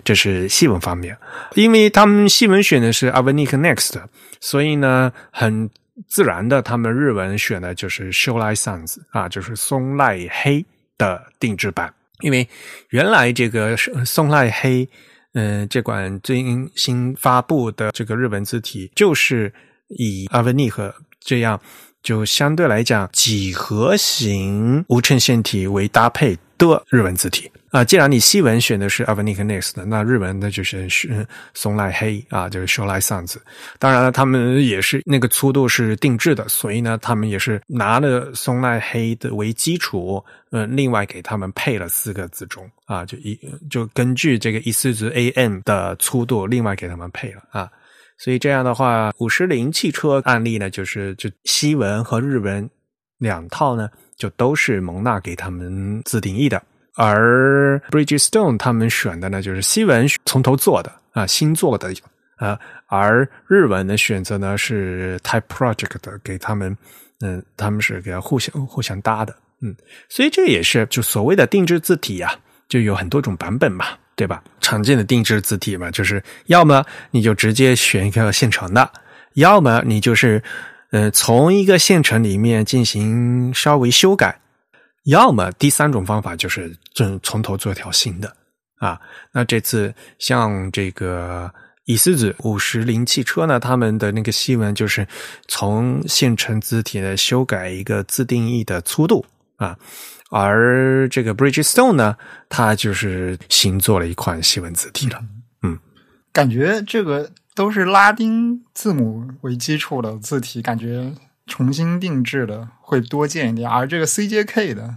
这是西文方面。因为他们西文选的是 Avenic Next，所以呢，很自然的，他们日文选的就是 Showline Sans 啊，就是松濑黑的定制版。因为原来这个松濑黑，嗯，这款最新发布的这个日文字体就是以 Avenic。这样就相对来讲几何形无衬线体为搭配的日文字体啊。既然你西文选的是 Avenic Next，那日文那就是是松濑黑啊，就是 Shoei Sans。当然了，他们也是那个粗度是定制的，所以呢，他们也是拿了松濑黑的为基础，嗯，另外给他们配了四个字重啊，就一就根据这个一四字 AM 的粗度，另外给他们配了啊。所以这样的话，五十铃汽车案例呢，就是就西文和日文两套呢，就都是蒙纳给他们自定义的。而 Bridgestone 他们选的呢，就是西文从头做的啊，新做的啊，而日文的选择呢是 Type Project，给他们，嗯，他们是给互相互相搭的，嗯，所以这也是就所谓的定制字体呀，就有很多种版本嘛。对吧？常见的定制字体嘛，就是要么你就直接选一个现成的，要么你就是呃从一个现成里面进行稍微修改，要么第三种方法就是从从头做一条新的啊。那这次像这个以思子五十铃汽车呢，他们的那个新闻就是从现成字体呢修改一个自定义的粗度啊。而这个 Bridgestone 呢，它就是新做了一款西文字体了。嗯，感觉这个都是拉丁字母为基础的字体，感觉重新定制的会多见一点。而这个 CJK 的，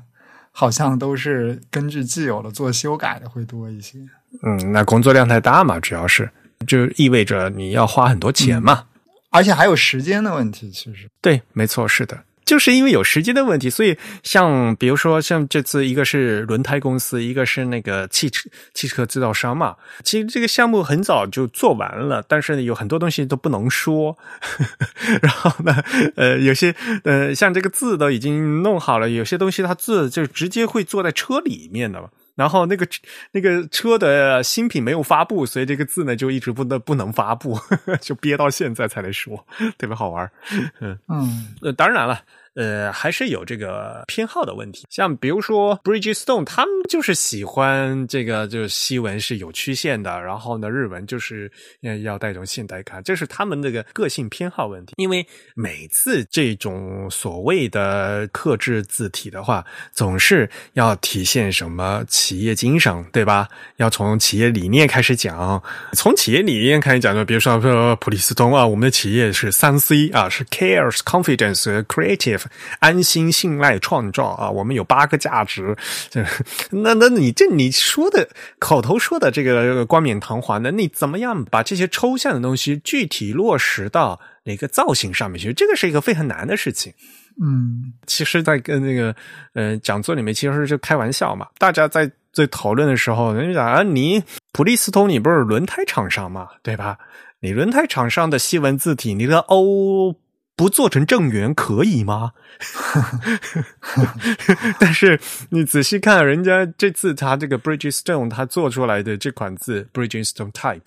好像都是根据既有的做修改的会多一些。嗯，那工作量太大嘛，主要是就意味着你要花很多钱嘛，而且还有时间的问题。其实，对，没错，是的。就是因为有时间的问题，所以像比如说像这次一个是轮胎公司，一个是那个汽车汽车制造商嘛。其实这个项目很早就做完了，但是有很多东西都不能说。然后呢，呃，有些呃像这个字都已经弄好了，有些东西它字就直接会坐在车里面的。然后那个那个车的新品没有发布，所以这个字呢就一直不能不能发布，就憋到现在才来说，特别好玩。嗯嗯，呃，当然了。呃，还是有这个偏好的问题，像比如说 Bridgestone，他们就是喜欢这个，就是西文是有曲线的，然后呢，日文就是要带一种现代感，这是他们那个个性偏好问题。因为每次这种所谓的克制字体的话，总是要体现什么企业精神，对吧？要从企业理念开始讲，从企业理念开始讲，就比如说普利司通啊，我们的企业是三 C 啊，是 Cares、Confidence、Creative。安心、信赖、创造啊！我们有八个价值，那那你这你说的口头说的这个冠冕堂皇的，你怎么样把这些抽象的东西具体落实到哪个造型上面去？这个是一个非常难的事情。嗯，其实，在跟那个呃讲座里面，其实是就开玩笑嘛。大家在在讨论的时候，人家讲啊，你普利司通，你不是轮胎厂商嘛，对吧？你轮胎厂商的西文字体，你的 O。不做成正圆可以吗？但是你仔细看，人家这次他这个 Bridgestone 他做出来的这款字 Bridgestone Type，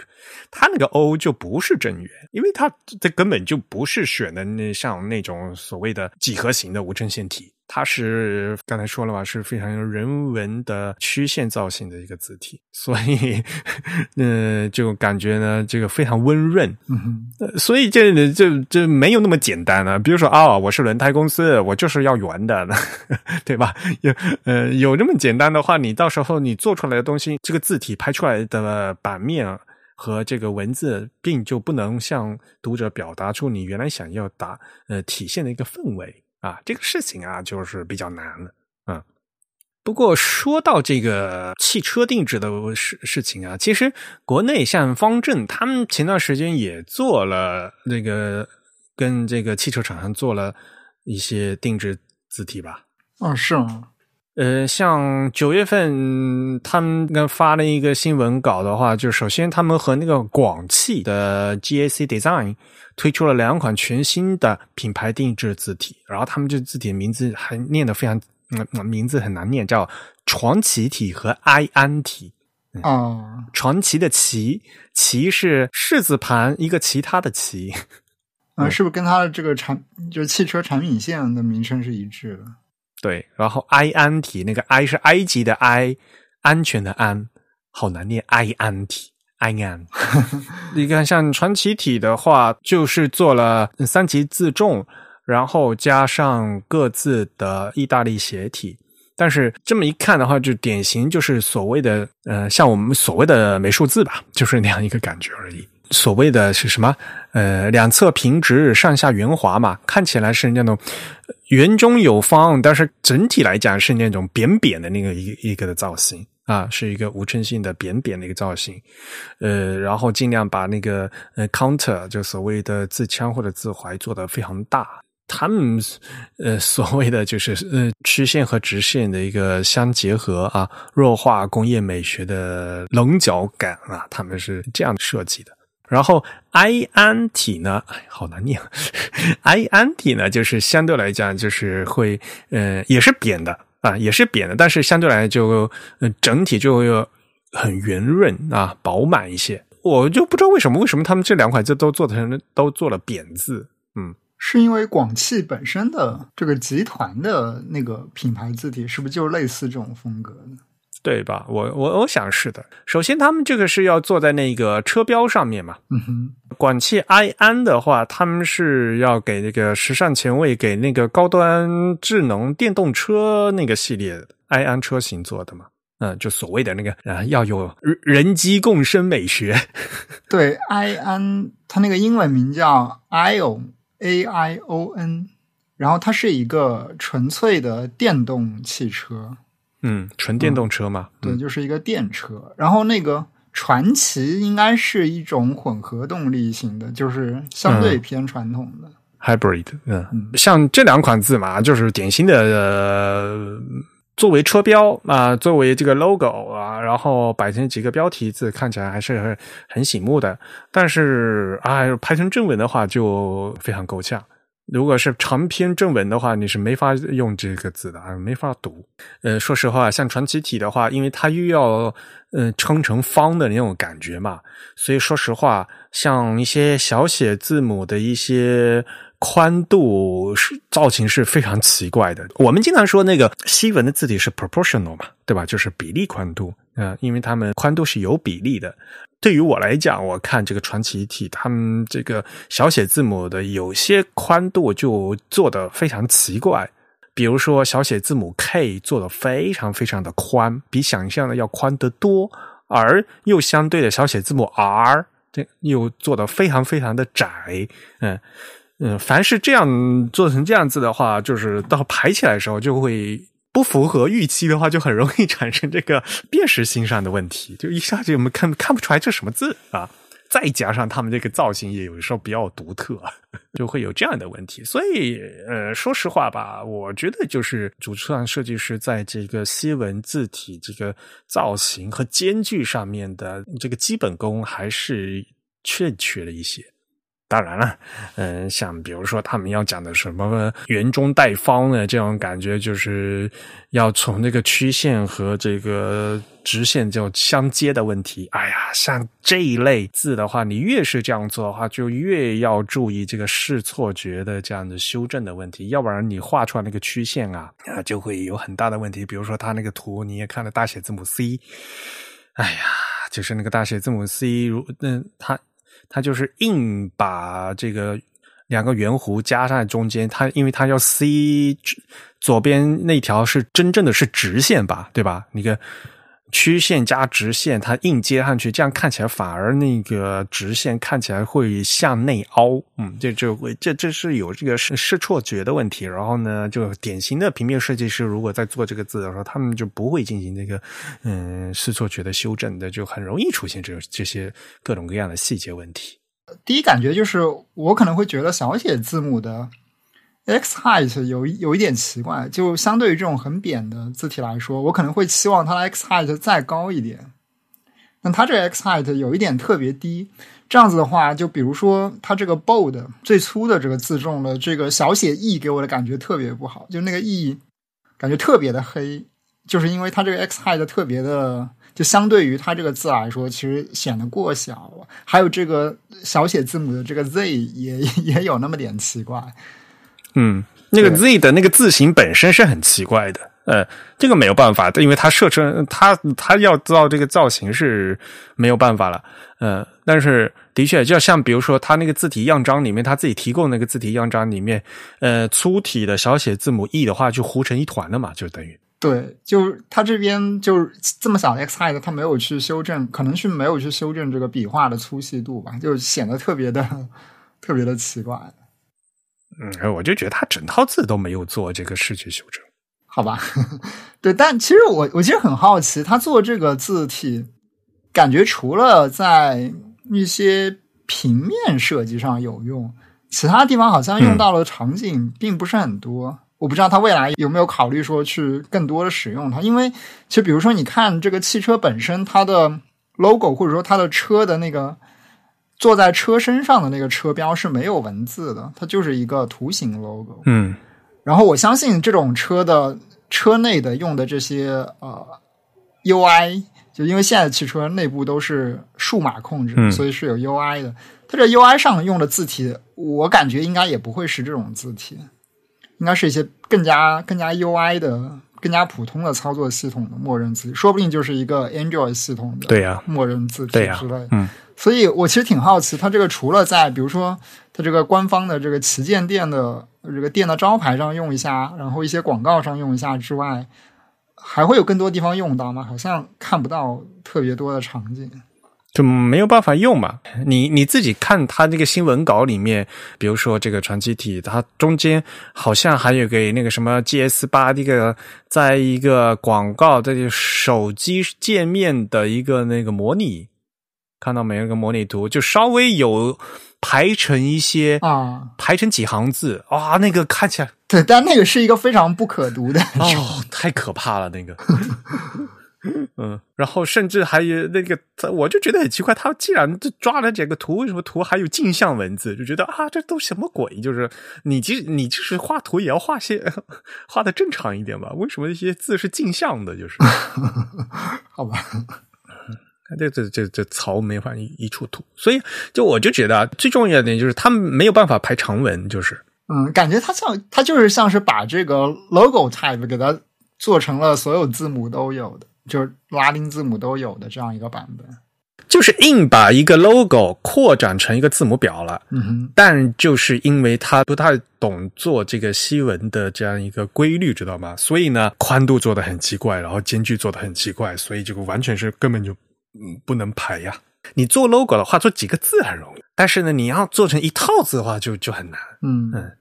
它那个 O 就不是正圆，因为它这根本就不是选的那像那种所谓的几何形的无衬线体。它是刚才说了嘛，是非常人文的曲线造型的一个字体，所以，呃，就感觉呢，这个非常温润。嗯，所以这这这没有那么简单啊。比如说啊，我是轮胎公司，我就是要圆的，对吧？有呃有这么简单的话，你到时候你做出来的东西，这个字体拍出来的版面和这个文字，并就不能向读者表达出你原来想要达呃体现的一个氛围。啊，这个事情啊，就是比较难了。嗯，不过说到这个汽车定制的事事情啊，其实国内像方正，他们前段时间也做了那个跟这个汽车厂商做了一些定制字体吧。啊，是吗？呃，像九月份他们刚发了一个新闻稿的话，就首先他们和那个广汽的 GAC Design。推出了两款全新的品牌定制字体，然后他们这字体的名字还念得非常，嗯，名字很难念，叫传奇体和埃安体。啊，传奇的奇，奇是柿子盘一个其他的奇。啊，是不是跟它的这个产就是汽车产品线的名称是一致的？对，然后埃安体那个埃是埃及的埃，安全的安，好难念埃安体。I am，你看，像传奇体的话，就是做了三级自重，然后加上各自的意大利斜体。但是这么一看的话，就典型就是所谓的呃，像我们所谓的美术字吧，就是那样一个感觉而已。所谓的是什么？呃，两侧平直，上下圆滑嘛，看起来是那种圆中有方，但是整体来讲是那种扁扁的那个一一个的造型。啊，是一个无衬性的扁扁的一个造型，呃，然后尽量把那个呃 counter 就所谓的自腔或者自怀做得非常大。他们呃所谓的就是呃曲线和直线的一个相结合啊，弱化工业美学的棱角感啊，他们是这样设计的。然后 i 安体呢，哎，好难念。i 安体呢，就是相对来讲就是会呃也是扁的。啊，也是扁的，但是相对来就，呃，整体就会很圆润啊，饱满一些。我就不知道为什么，为什么他们这两款字都做成都做了扁字？嗯，是因为广汽本身的这个集团的那个品牌字体，是不是就类似这种风格呢？对吧？我我我想是的。首先，他们这个是要坐在那个车标上面嘛。嗯哼。广汽埃安的话，他们是要给那个时尚前卫、给那个高端智能电动车那个系列埃安车型做的嘛。嗯，就所谓的那个啊，要有人机共生美学。对，埃安它那个英文名叫 Ion A I O N，然后它是一个纯粹的电动汽车。嗯，纯电动车嘛，对，就是一个电车。然后那个传奇应该是一种混合动力型的，就是相对偏传统的。hybrid，嗯，像这两款字嘛，就是典型的呃，作为车标啊，作为这个 logo 啊，然后摆成几个标题字，看起来还是很很醒目的。但是啊，拍成正文的话就非常够呛。如果是长篇正文的话，你是没法用这个字的啊，没法读。呃，说实话，像传奇体的话，因为它又要嗯撑成方的那种感觉嘛，所以说实话，像一些小写字母的一些宽度是造型是非常奇怪的。我们经常说那个西文的字体是 proportional 嘛，对吧？就是比例宽度，嗯，因为它们宽度是有比例的。对于我来讲，我看这个传奇体，他们这个小写字母的有些宽度就做的非常奇怪。比如说小写字母 K 做的非常非常的宽，比想象的要宽得多，而又相对的小写字母 R 这又做的非常非常的窄。嗯嗯，凡是这样做成这样子的话，就是到排起来的时候就会。不符合预期的话，就很容易产生这个辨识性上的问题，就一下子我们看看不出来这什么字啊！再加上他们这个造型也有时候比较独特，就会有这样的问题。所以，呃，说实话吧，我觉得就是主创设计师在这个西文字体这个造型和间距上面的这个基本功还是欠缺了一些。当然了，嗯，像比如说他们要讲的什么圆中带方的这种感觉，就是要从那个曲线和这个直线就相接的问题。哎呀，像这一类字的话，你越是这样做的话，就越要注意这个视错觉的这样的修正的问题。要不然你画出来那个曲线啊，啊，就会有很大的问题。比如说他那个图，你也看了大写字母 C，哎呀，就是那个大写字母 C，如那它。它就是硬把这个两个圆弧加上中间，它因为它要 C 左边那条是真正的是直线吧，对吧？那个曲线加直线，它硬接上去，这样看起来反而那个直线看起来会向内凹，嗯，这就会这这是有这个视视错觉的问题。然后呢，就典型的平面设计师如果在做这个字的时候，他们就不会进行这个嗯视错觉的修正的，就很容易出现这这些各种各样的细节问题。第一感觉就是，我可能会觉得小写字母的 x height 有有一点奇怪，就相对于这种很扁的字体来说，我可能会期望它的 x height 再高一点。那它这个 x height 有一点特别低，这样子的话，就比如说它这个 bold 最粗的这个字重的这个小写 e 给我的感觉特别不好，就那个 e 感觉特别的黑，就是因为它这个 x height 特别的。就相对于它这个字来说，其实显得过小。还有这个小写字母的这个 z 也也有那么点奇怪。嗯，那个 z 的那个字形本身是很奇怪的。呃，这个没有办法，因为它设成它它要造这个造型是没有办法了。呃，但是的确，就像比如说它那个字体样章里面，它自己提供那个字体样章里面，呃，粗体的小写字母 e 的话，就糊成一团了嘛，就等于。对，就是他这边就是这么小的 x height，他没有去修正，可能是没有去修正这个笔画的粗细度吧，就显得特别的 特别的奇怪。嗯，我就觉得他整套字都没有做这个视觉修正，好吧？对，但其实我我其实很好奇，他做这个字体，感觉除了在一些平面设计上有用，其他地方好像用到了场景并不是很多。我不知道他未来有没有考虑说去更多的使用它，因为其实比如说你看这个汽车本身，它的 logo 或者说它的车的那个坐在车身上的那个车标是没有文字的，它就是一个图形 logo。嗯，然后我相信这种车的车内的用的这些呃 UI，就因为现在的汽车内部都是数码控制，所以是有 UI 的。它这 UI 上用的字体，我感觉应该也不会是这种字体。应该是一些更加更加 UI 的、更加普通的操作系统的默认字体，说不定就是一个 Android 系统的对呀默认字体之类。嗯，所以我其实挺好奇，它这个除了在比如说它这个官方的这个旗舰店的这个店的招牌上用一下，然后一些广告上用一下之外，还会有更多地方用到吗？好像看不到特别多的场景。就没有办法用嘛？你你自己看他那个新闻稿里面，比如说这个传奇体，它中间好像还有个那个什么 GS 八这个，在一个广告的手机界面的一个那个模拟，看到每一个模拟图，就稍微有排成一些啊，排成几行字，啊，那个看起来对，但那个是一个非常不可读的，哦，太可怕了，那个。嗯，然后甚至还有那个，我就觉得很奇怪，他既然抓了这个图，为什么图还有镜像文字？就觉得啊，这都什么鬼？就是你即你就是画图也要画些 画的正常一点吧？为什么一些字是镜像的？就是好吧，这这这这槽没法一一出土，所以就我就觉得最重要的点就是他们没有办法排长文，就是嗯，感觉他像他就是像是把这个 logo type 给它做成了所有字母都有的。就是拉丁字母都有的这样一个版本，就是硬把一个 logo 扩展成一个字母表了。嗯哼，但就是因为他不太懂做这个西文的这样一个规律，知道吗？所以呢，宽度做的很奇怪，然后间距做的很奇怪，所以这个完全是根本就嗯不能排呀。你做 logo 的话，做几个字很容易，但是呢，你要做成一套字的话，就就很难。嗯嗯。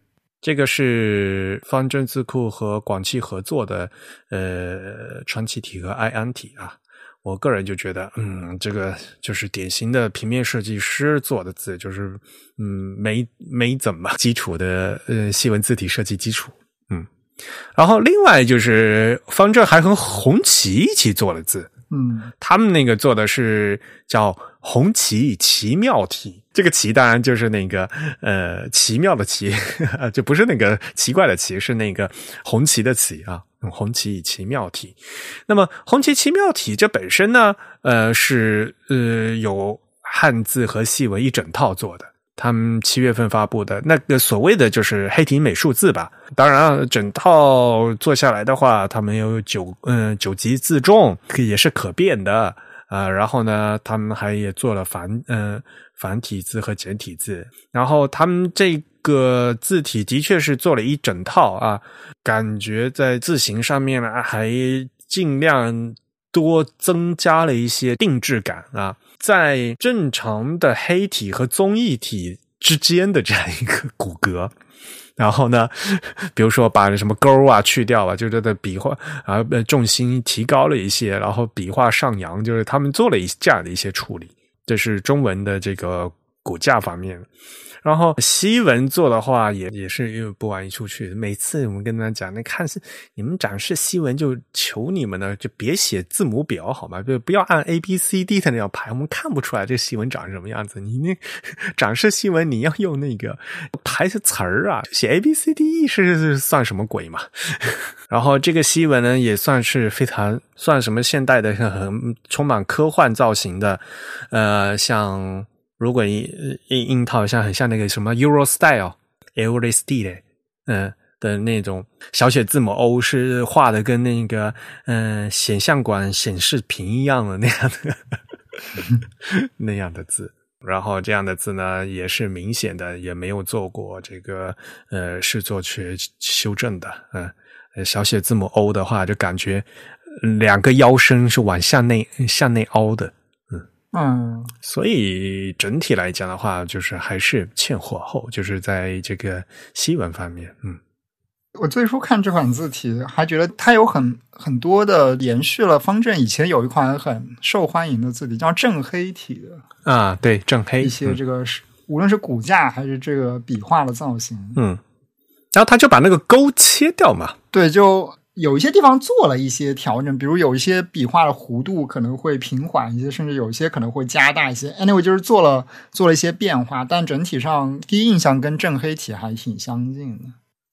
这个是方正字库和广汽合作的，呃，川崎体和埃安体啊。我个人就觉得，嗯，这个就是典型的平面设计师做的字，就是嗯，没没怎么基础的呃西文字体设计基础，嗯。然后另外就是方正还和红旗一起做了字。嗯，他们那个做的是叫“红旗奇妙体”，这个“奇”当然就是那个呃奇妙的“奇”，就不是那个奇怪的“奇”，是那个红旗的“旗”啊，“红旗奇妙体”。那么“红旗奇妙体”这本身呢，呃，是呃有汉字和细文一整套做的。他们七月份发布的那个所谓的就是黑体美术字吧，当然整套做下来的话，他们有九嗯九级自重，也是可变的啊。然后呢，他们还也做了繁嗯繁体字和简体字。然后他们这个字体的确是做了一整套啊，感觉在字形上面呢还尽量多增加了一些定制感啊。在正常的黑体和综艺体之间的这样一个骨骼，然后呢，比如说把什么勾啊去掉了，就这的笔画啊重心提高了一些，然后笔画上扬，就是他们做了一这样的一些处理，这是中文的这个骨架方面。然后西文做的话，也也是又不玩一出去。每次我们跟他讲，那看是你们展示西文，就求你们呢，就别写字母表好吗？就不要按 A B C D 的那样排，我们看不出来这西文长什么样子。你那展示西文，你要用那个排些词儿啊，写 A B C D E 是算什么鬼嘛？然后这个西文呢，也算是非常算什么现代的，很充满科幻造型的，呃，像。如果印印印套像很像那个什么 Euro Style Euro Style 嗯的那种小写字母 O 是画的跟那个嗯显像管显示屏一样的那样的 那样的字，然后这样的字呢也是明显的也没有做过这个呃视作去修正的嗯小写字母 O 的话就感觉两个腰身是往向内向内凹的。嗯，所以整体来讲的话，就是还是欠火候，就是在这个西文方面，嗯，我最初看这款字体，还觉得它有很很多的延续了方正以前有一款很受欢迎的字体，叫正黑体的。啊，对，正黑一些这个是无论是骨架还是这个笔画的造型，嗯，然后他就把那个勾切掉嘛，对，就。有一些地方做了一些调整，比如有一些笔画的弧度可能会平缓一些，甚至有一些可能会加大一些。Anyway，就是做了做了一些变化，但整体上第一印象跟正黑体还挺相近的。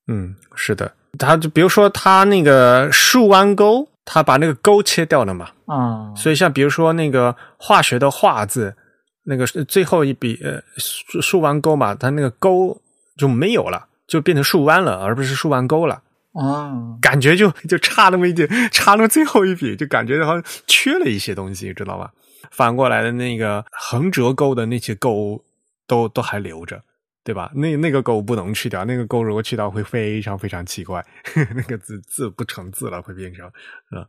嗯，是的，他就比如说他那个竖弯钩，他把那个钩切掉了嘛。啊，所以像比如说那个化学的“化”字，那个最后一笔呃竖竖弯钩嘛，它那个钩就没有了，就变成竖弯了，而不是竖弯钩了。哦，感觉就 就差那么一点，差那么最后一笔，就感觉好像缺了一些东西，知道吧？反过来的那个横折钩的那些钩都都还留着，对吧？那那个钩不能去掉，那个钩如果去掉会非常非常奇怪，那个字字不成字了，会变成啊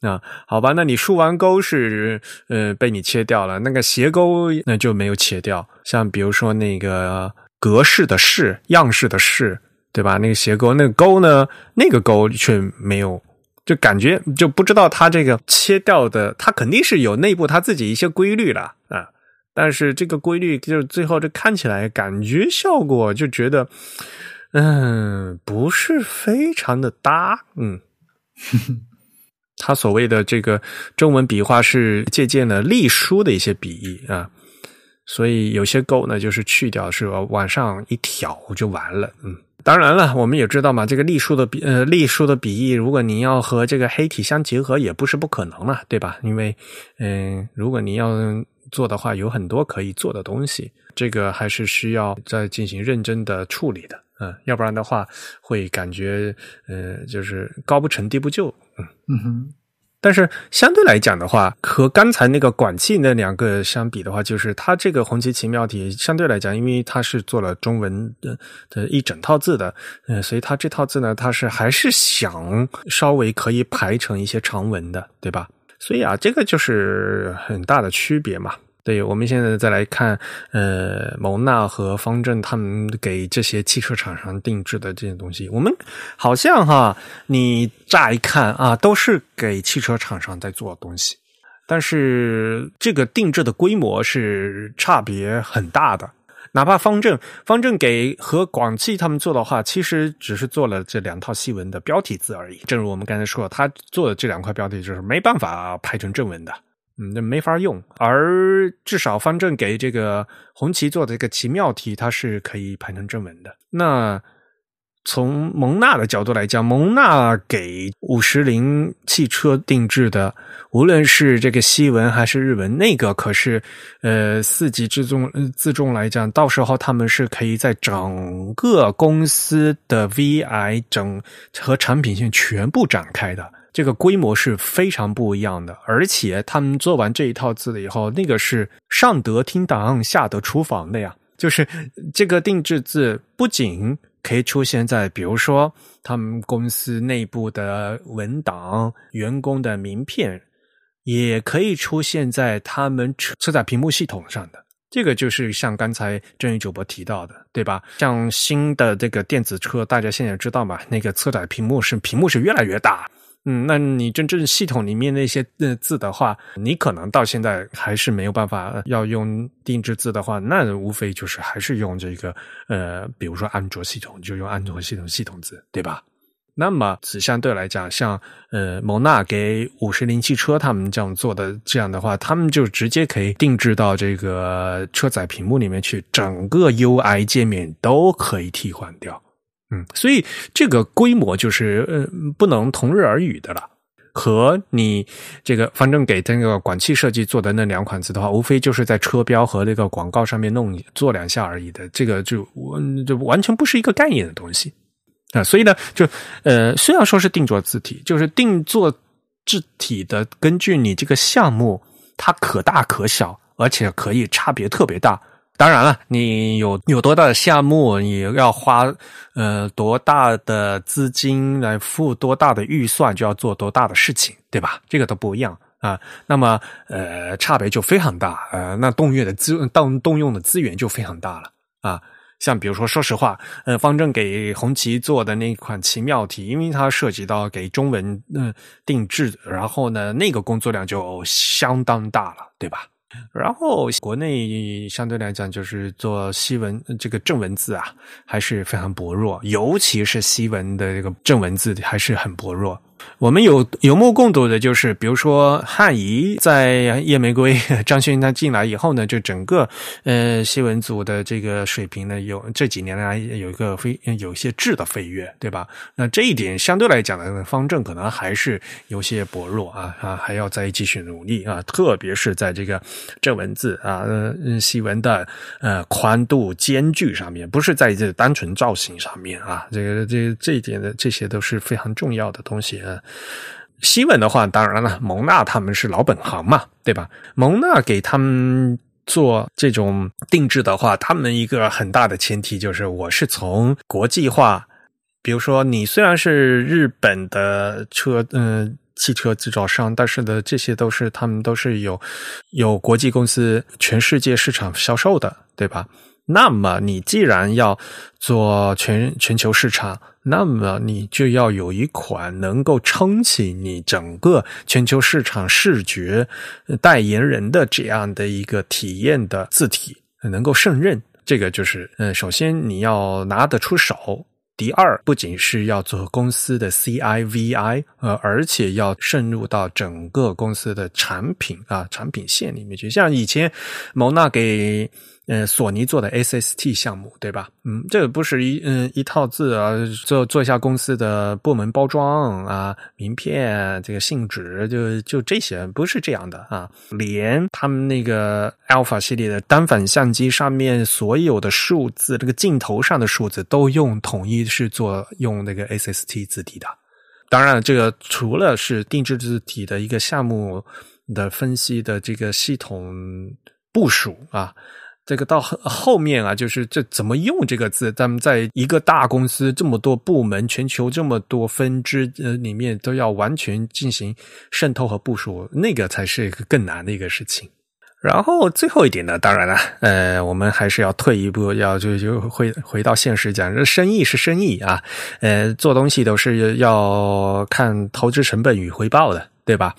啊，好吧？那你竖完钩是呃被你切掉了，那个斜钩那就没有切掉，像比如说那个格式的式、样式的式。对吧？那个斜钩，那个钩呢？那个钩却没有，就感觉就不知道它这个切掉的，它肯定是有内部它自己一些规律了啊。但是这个规律就是最后这看起来感觉效果就觉得，嗯，不是非常的搭，嗯。他所谓的这个中文笔画是借鉴了隶书的一些笔意啊，所以有些勾呢就是去掉，是往上一挑就完了。嗯，当然了，我们也知道嘛，这个隶书的笔呃隶书的笔意，如果你要和这个黑体相结合，也不是不可能了，对吧？因为嗯，如果你要做的话，有很多可以做的东西，这个还是需要再进行认真的处理的。嗯，要不然的话会感觉呃就是高不成低不就。嗯哼，但是相对来讲的话，和刚才那个管气那两个相比的话，就是它这个红旗奇妙体相对来讲，因为它是做了中文的的一整套字的，呃，所以它这套字呢，它是还是想稍微可以排成一些长文的，对吧？所以啊，这个就是很大的区别嘛。对，我们现在再来看，呃，蒙纳和方正他们给这些汽车厂商定制的这些东西，我们好像哈，你乍一看啊，都是给汽车厂商在做东西，但是这个定制的规模是差别很大的。哪怕方正，方正给和广汽他们做的话，其实只是做了这两套细文的标题字而已。正如我们刚才说，他做的这两块标题就是没办法排成正文的。嗯，那没法用。而至少方正给这个红旗做的这个奇妙题，它是可以排成正文的。那从蒙纳的角度来讲，蒙纳给五十铃汽车定制的，无论是这个西文还是日文，那个可是呃四级自重自重来讲，到时候他们是可以在整个公司的 VI 整和产品线全部展开的。这个规模是非常不一样的，而且他们做完这一套字了以后，那个是上得厅堂，下得厨房的呀。就是这个定制字不仅可以出现在，比如说他们公司内部的文档、员工的名片，也可以出现在他们车载屏幕系统上的。这个就是像刚才正宇主播提到的，对吧？像新的这个电子车，大家现在知道嘛？那个车载屏幕是屏幕是越来越大。嗯，那你真正系统里面那些字的话，你可能到现在还是没有办法要用定制字的话，那无非就是还是用这个呃，比如说安卓系统就用安卓系统系统字，对吧？那么此相对来讲，像呃蒙纳给五十铃汽车他们这样做的这样的话，他们就直接可以定制到这个车载屏幕里面去，整个 UI 界面都可以替换掉。嗯，所以这个规模就是呃不能同日而语的了。和你这个反正给那个广汽设计做的那两款字的话，无非就是在车标和那个广告上面弄做两下而已的。这个就就完全不是一个概念的东西啊。所以呢，就呃虽然说是定做字体，就是定做字体的，根据你这个项目，它可大可小，而且可以差别特别大。当然了，你有有多大的项目，你要花呃多大的资金来付多大的预算，就要做多大的事情，对吧？这个都不一样啊。那么呃，差别就非常大，呃，那动用的资动动用的资源就非常大了啊。像比如说，说实话，呃，方正给红旗做的那款奇妙题，因为它涉及到给中文嗯定制，然后呢，那个工作量就相当大了，对吧？然后国内相对来讲，就是做西文这个正文字啊，还是非常薄弱，尤其是西文的这个正文字还是很薄弱。我们有有目共睹的，就是比如说汉仪在叶玫瑰 张轩他进来以后呢，就整个呃新闻组的这个水平呢，有这几年来有一个飞有一些质的飞跃，对吧？那这一点相对来讲呢，方正可能还是有些薄弱啊啊，还要再继续努力啊，特别是在这个正文字啊呃西文的呃宽度间距上面，不是在这单纯造型上面啊，这个这这一点的这些都是非常重要的东西。呃，西文的话，当然了，蒙纳他们是老本行嘛，对吧？蒙纳给他们做这种定制的话，他们一个很大的前提就是，我是从国际化，比如说你虽然是日本的车，嗯，汽车制造商，但是呢，这些都是他们都是有有国际公司全世界市场销售的，对吧？那么你既然要做全全球市场，那么你就要有一款能够撑起你整个全球市场视觉代言人的这样的一个体验的字体，能够胜任。这个就是，嗯，首先你要拿得出手。第二，不仅是要做公司的 CIVI，呃，而且要渗入到整个公司的产品啊产品线里面去，像以前蒙娜给。呃，索尼做的 SST 项目，对吧？嗯，这个不是一嗯一套字啊，做做一下公司的部门包装啊，名片这个信纸就就这些，不是这样的啊。连他们那个 Alpha 系列的单反相机上面所有的数字，这个镜头上的数字都用统一是做用那个 SST 字体的。当然，这个除了是定制字体的一个项目的分析的这个系统部署啊。这个到后后面啊，就是这怎么用这个字？咱们在一个大公司这么多部门、全球这么多分支呃里面，都要完全进行渗透和部署，那个才是一个更难的一个事情。然后最后一点呢，当然了，呃，我们还是要退一步，要就就回回到现实讲，这生意是生意啊，呃，做东西都是要看投资成本与回报的。对吧？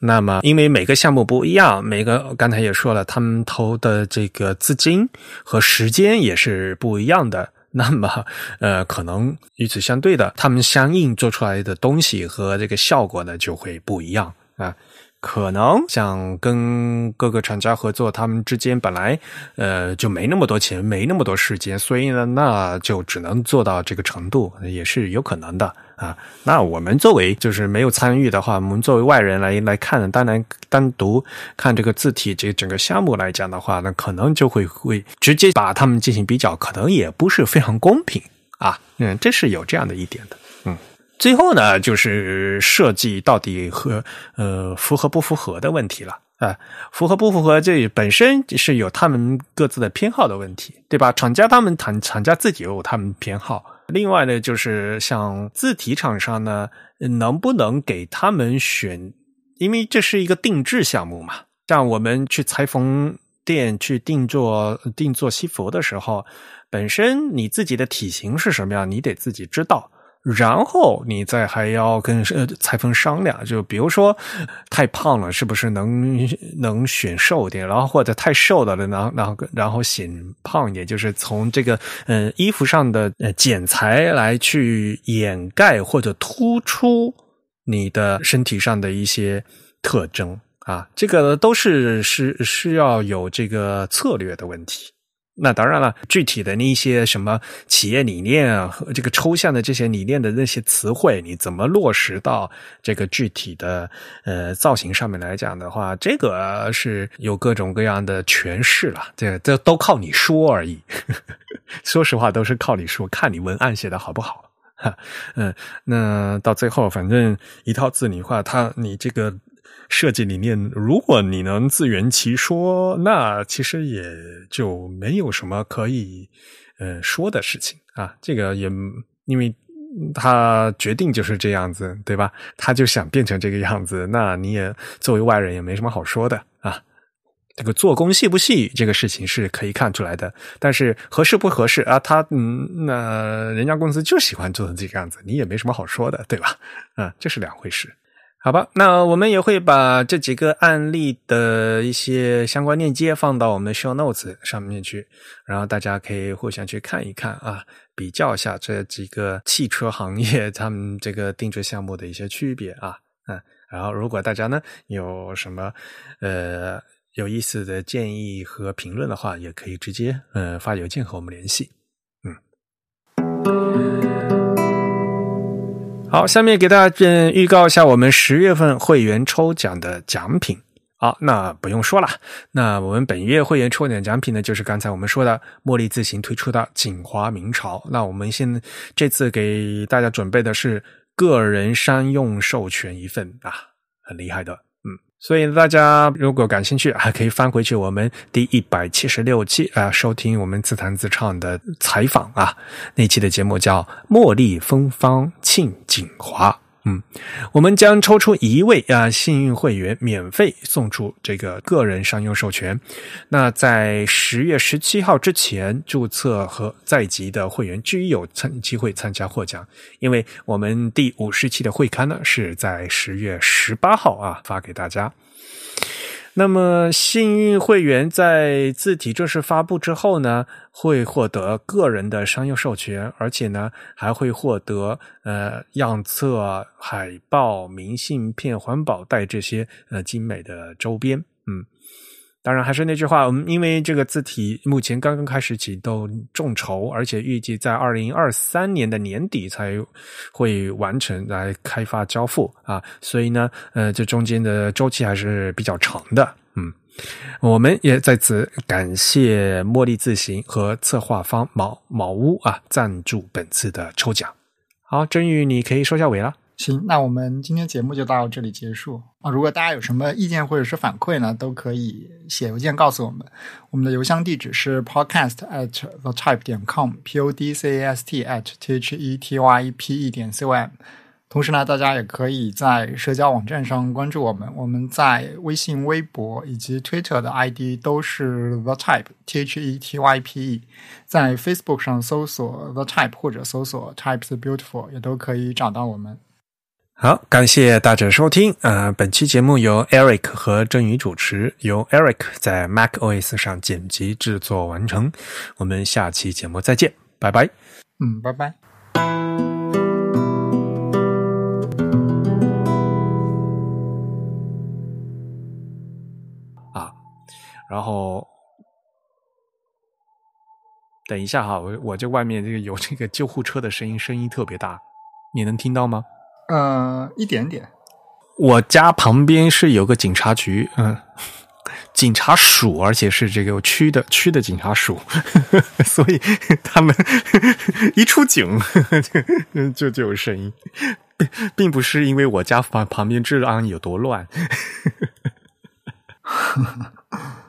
那么，因为每个项目不一样，每个刚才也说了，他们投的这个资金和时间也是不一样的。那么，呃，可能与此相对的，他们相应做出来的东西和这个效果呢，就会不一样啊。可能想跟各个厂家合作，他们之间本来呃就没那么多钱，没那么多时间，所以呢，那就只能做到这个程度，也是有可能的啊。那我们作为就是没有参与的话，我们作为外人来来看，当然单独看这个字体这整个项目来讲的话，那可能就会会直接把他们进行比较，可能也不是非常公平啊。嗯，这是有这样的一点的，嗯。最后呢，就是设计到底和呃符合不符合的问题了啊，符合不符合这本身是有他们各自的偏好的问题，对吧？厂家他们厂厂家自己有他们偏好，另外呢，就是像字体厂商呢，能不能给他们选？因为这是一个定制项目嘛，像我们去裁缝店去定做定做西服的时候，本身你自己的体型是什么样，你得自己知道。然后你再还要跟呃裁缝商量，就比如说太胖了，是不是能能选瘦点？然后或者太瘦的了，然后然后然后显胖一点，就是从这个呃衣服上的呃剪裁来去掩盖或者突出你的身体上的一些特征啊，这个都是是需要有这个策略的问题。那当然了，具体的那些什么企业理念啊和这个抽象的这些理念的那些词汇，你怎么落实到这个具体的呃造型上面来讲的话，这个是有各种各样的诠释了。这这都靠你说而已。说实话，都是靠你说，看你文案写的好不好。哈，嗯，那到最后，反正一套字你画，它你这个。设计理念，如果你能自圆其说，那其实也就没有什么可以呃说的事情啊。这个也因为他决定就是这样子，对吧？他就想变成这个样子，那你也作为外人也没什么好说的啊。这个做工细不细，这个事情是可以看出来的，但是合适不合适啊？他嗯，那人家公司就喜欢做成这个样子，你也没什么好说的，对吧？啊，这是两回事。好吧，那我们也会把这几个案例的一些相关链接放到我们的 show notes 上面去，然后大家可以互相去看一看啊，比较一下这几个汽车行业他们这个定制项目的一些区别啊，嗯，然后如果大家呢有什么呃有意思的建议和评论的话，也可以直接呃发邮件和我们联系，嗯。好，下面给大家嗯预告一下我们十月份会员抽奖的奖品。好，那不用说了，那我们本月会员抽奖奖品呢，就是刚才我们说的茉莉自行推出的锦华明朝。那我们现这次给大家准备的是个人商用授权一份啊，很厉害的。所以大家如果感兴趣，还可以翻回去我们第一百七十六期啊，收听我们自弹自唱的采访啊，那期的节目叫《茉莉芬芳沁锦华》嗯，我们将抽出一位啊幸运会员，免费送出这个个人商用授权。那在十月十七号之前注册和在籍的会员，均有参机会参加获奖。因为我们第五十期的会刊呢是在十月十八号啊发给大家。那么，幸运会员在字体正式发布之后呢，会获得个人的商用授权，而且呢，还会获得呃样册、海报、明信片、环保袋这些呃精美的周边。当然还是那句话，我们因为这个字体目前刚刚开始启动众筹，而且预计在二零二三年的年底才会完成来开发交付啊，所以呢，呃，这中间的周期还是比较长的。嗯，我们也在此感谢茉莉自行和策划方毛毛屋啊赞助本次的抽奖。好，真宇，你可以收下尾了。行，那我们今天节目就到这里结束啊！如果大家有什么意见或者是反馈呢，都可以写邮件告诉我们。我们的邮箱地址是 podcast at the type 点 com，p o d c a s t at t h e t y p e 点 c o m。同时呢，大家也可以在社交网站上关注我们。我们在微信、微博以及 Twitter 的 ID 都是 The Type T H E T Y P E。在 Facebook 上搜索 The Type 或者搜索 Types Beautiful 也都可以找到我们。好，感谢大家收听。呃，本期节目由 Eric 和郑宇主持，由 Eric 在 Mac OS 上剪辑制作完成。我们下期节目再见，拜拜。嗯，拜拜。啊，然后等一下哈，我我这外面这个有这个救护车的声音，声音特别大，你能听到吗？呃，一点点。我家旁边是有个警察局，嗯，警察署，而且是这个区的区的警察署，所以他们一出警就就有声音，并并不是因为我家旁旁边治安有多乱。呵 呵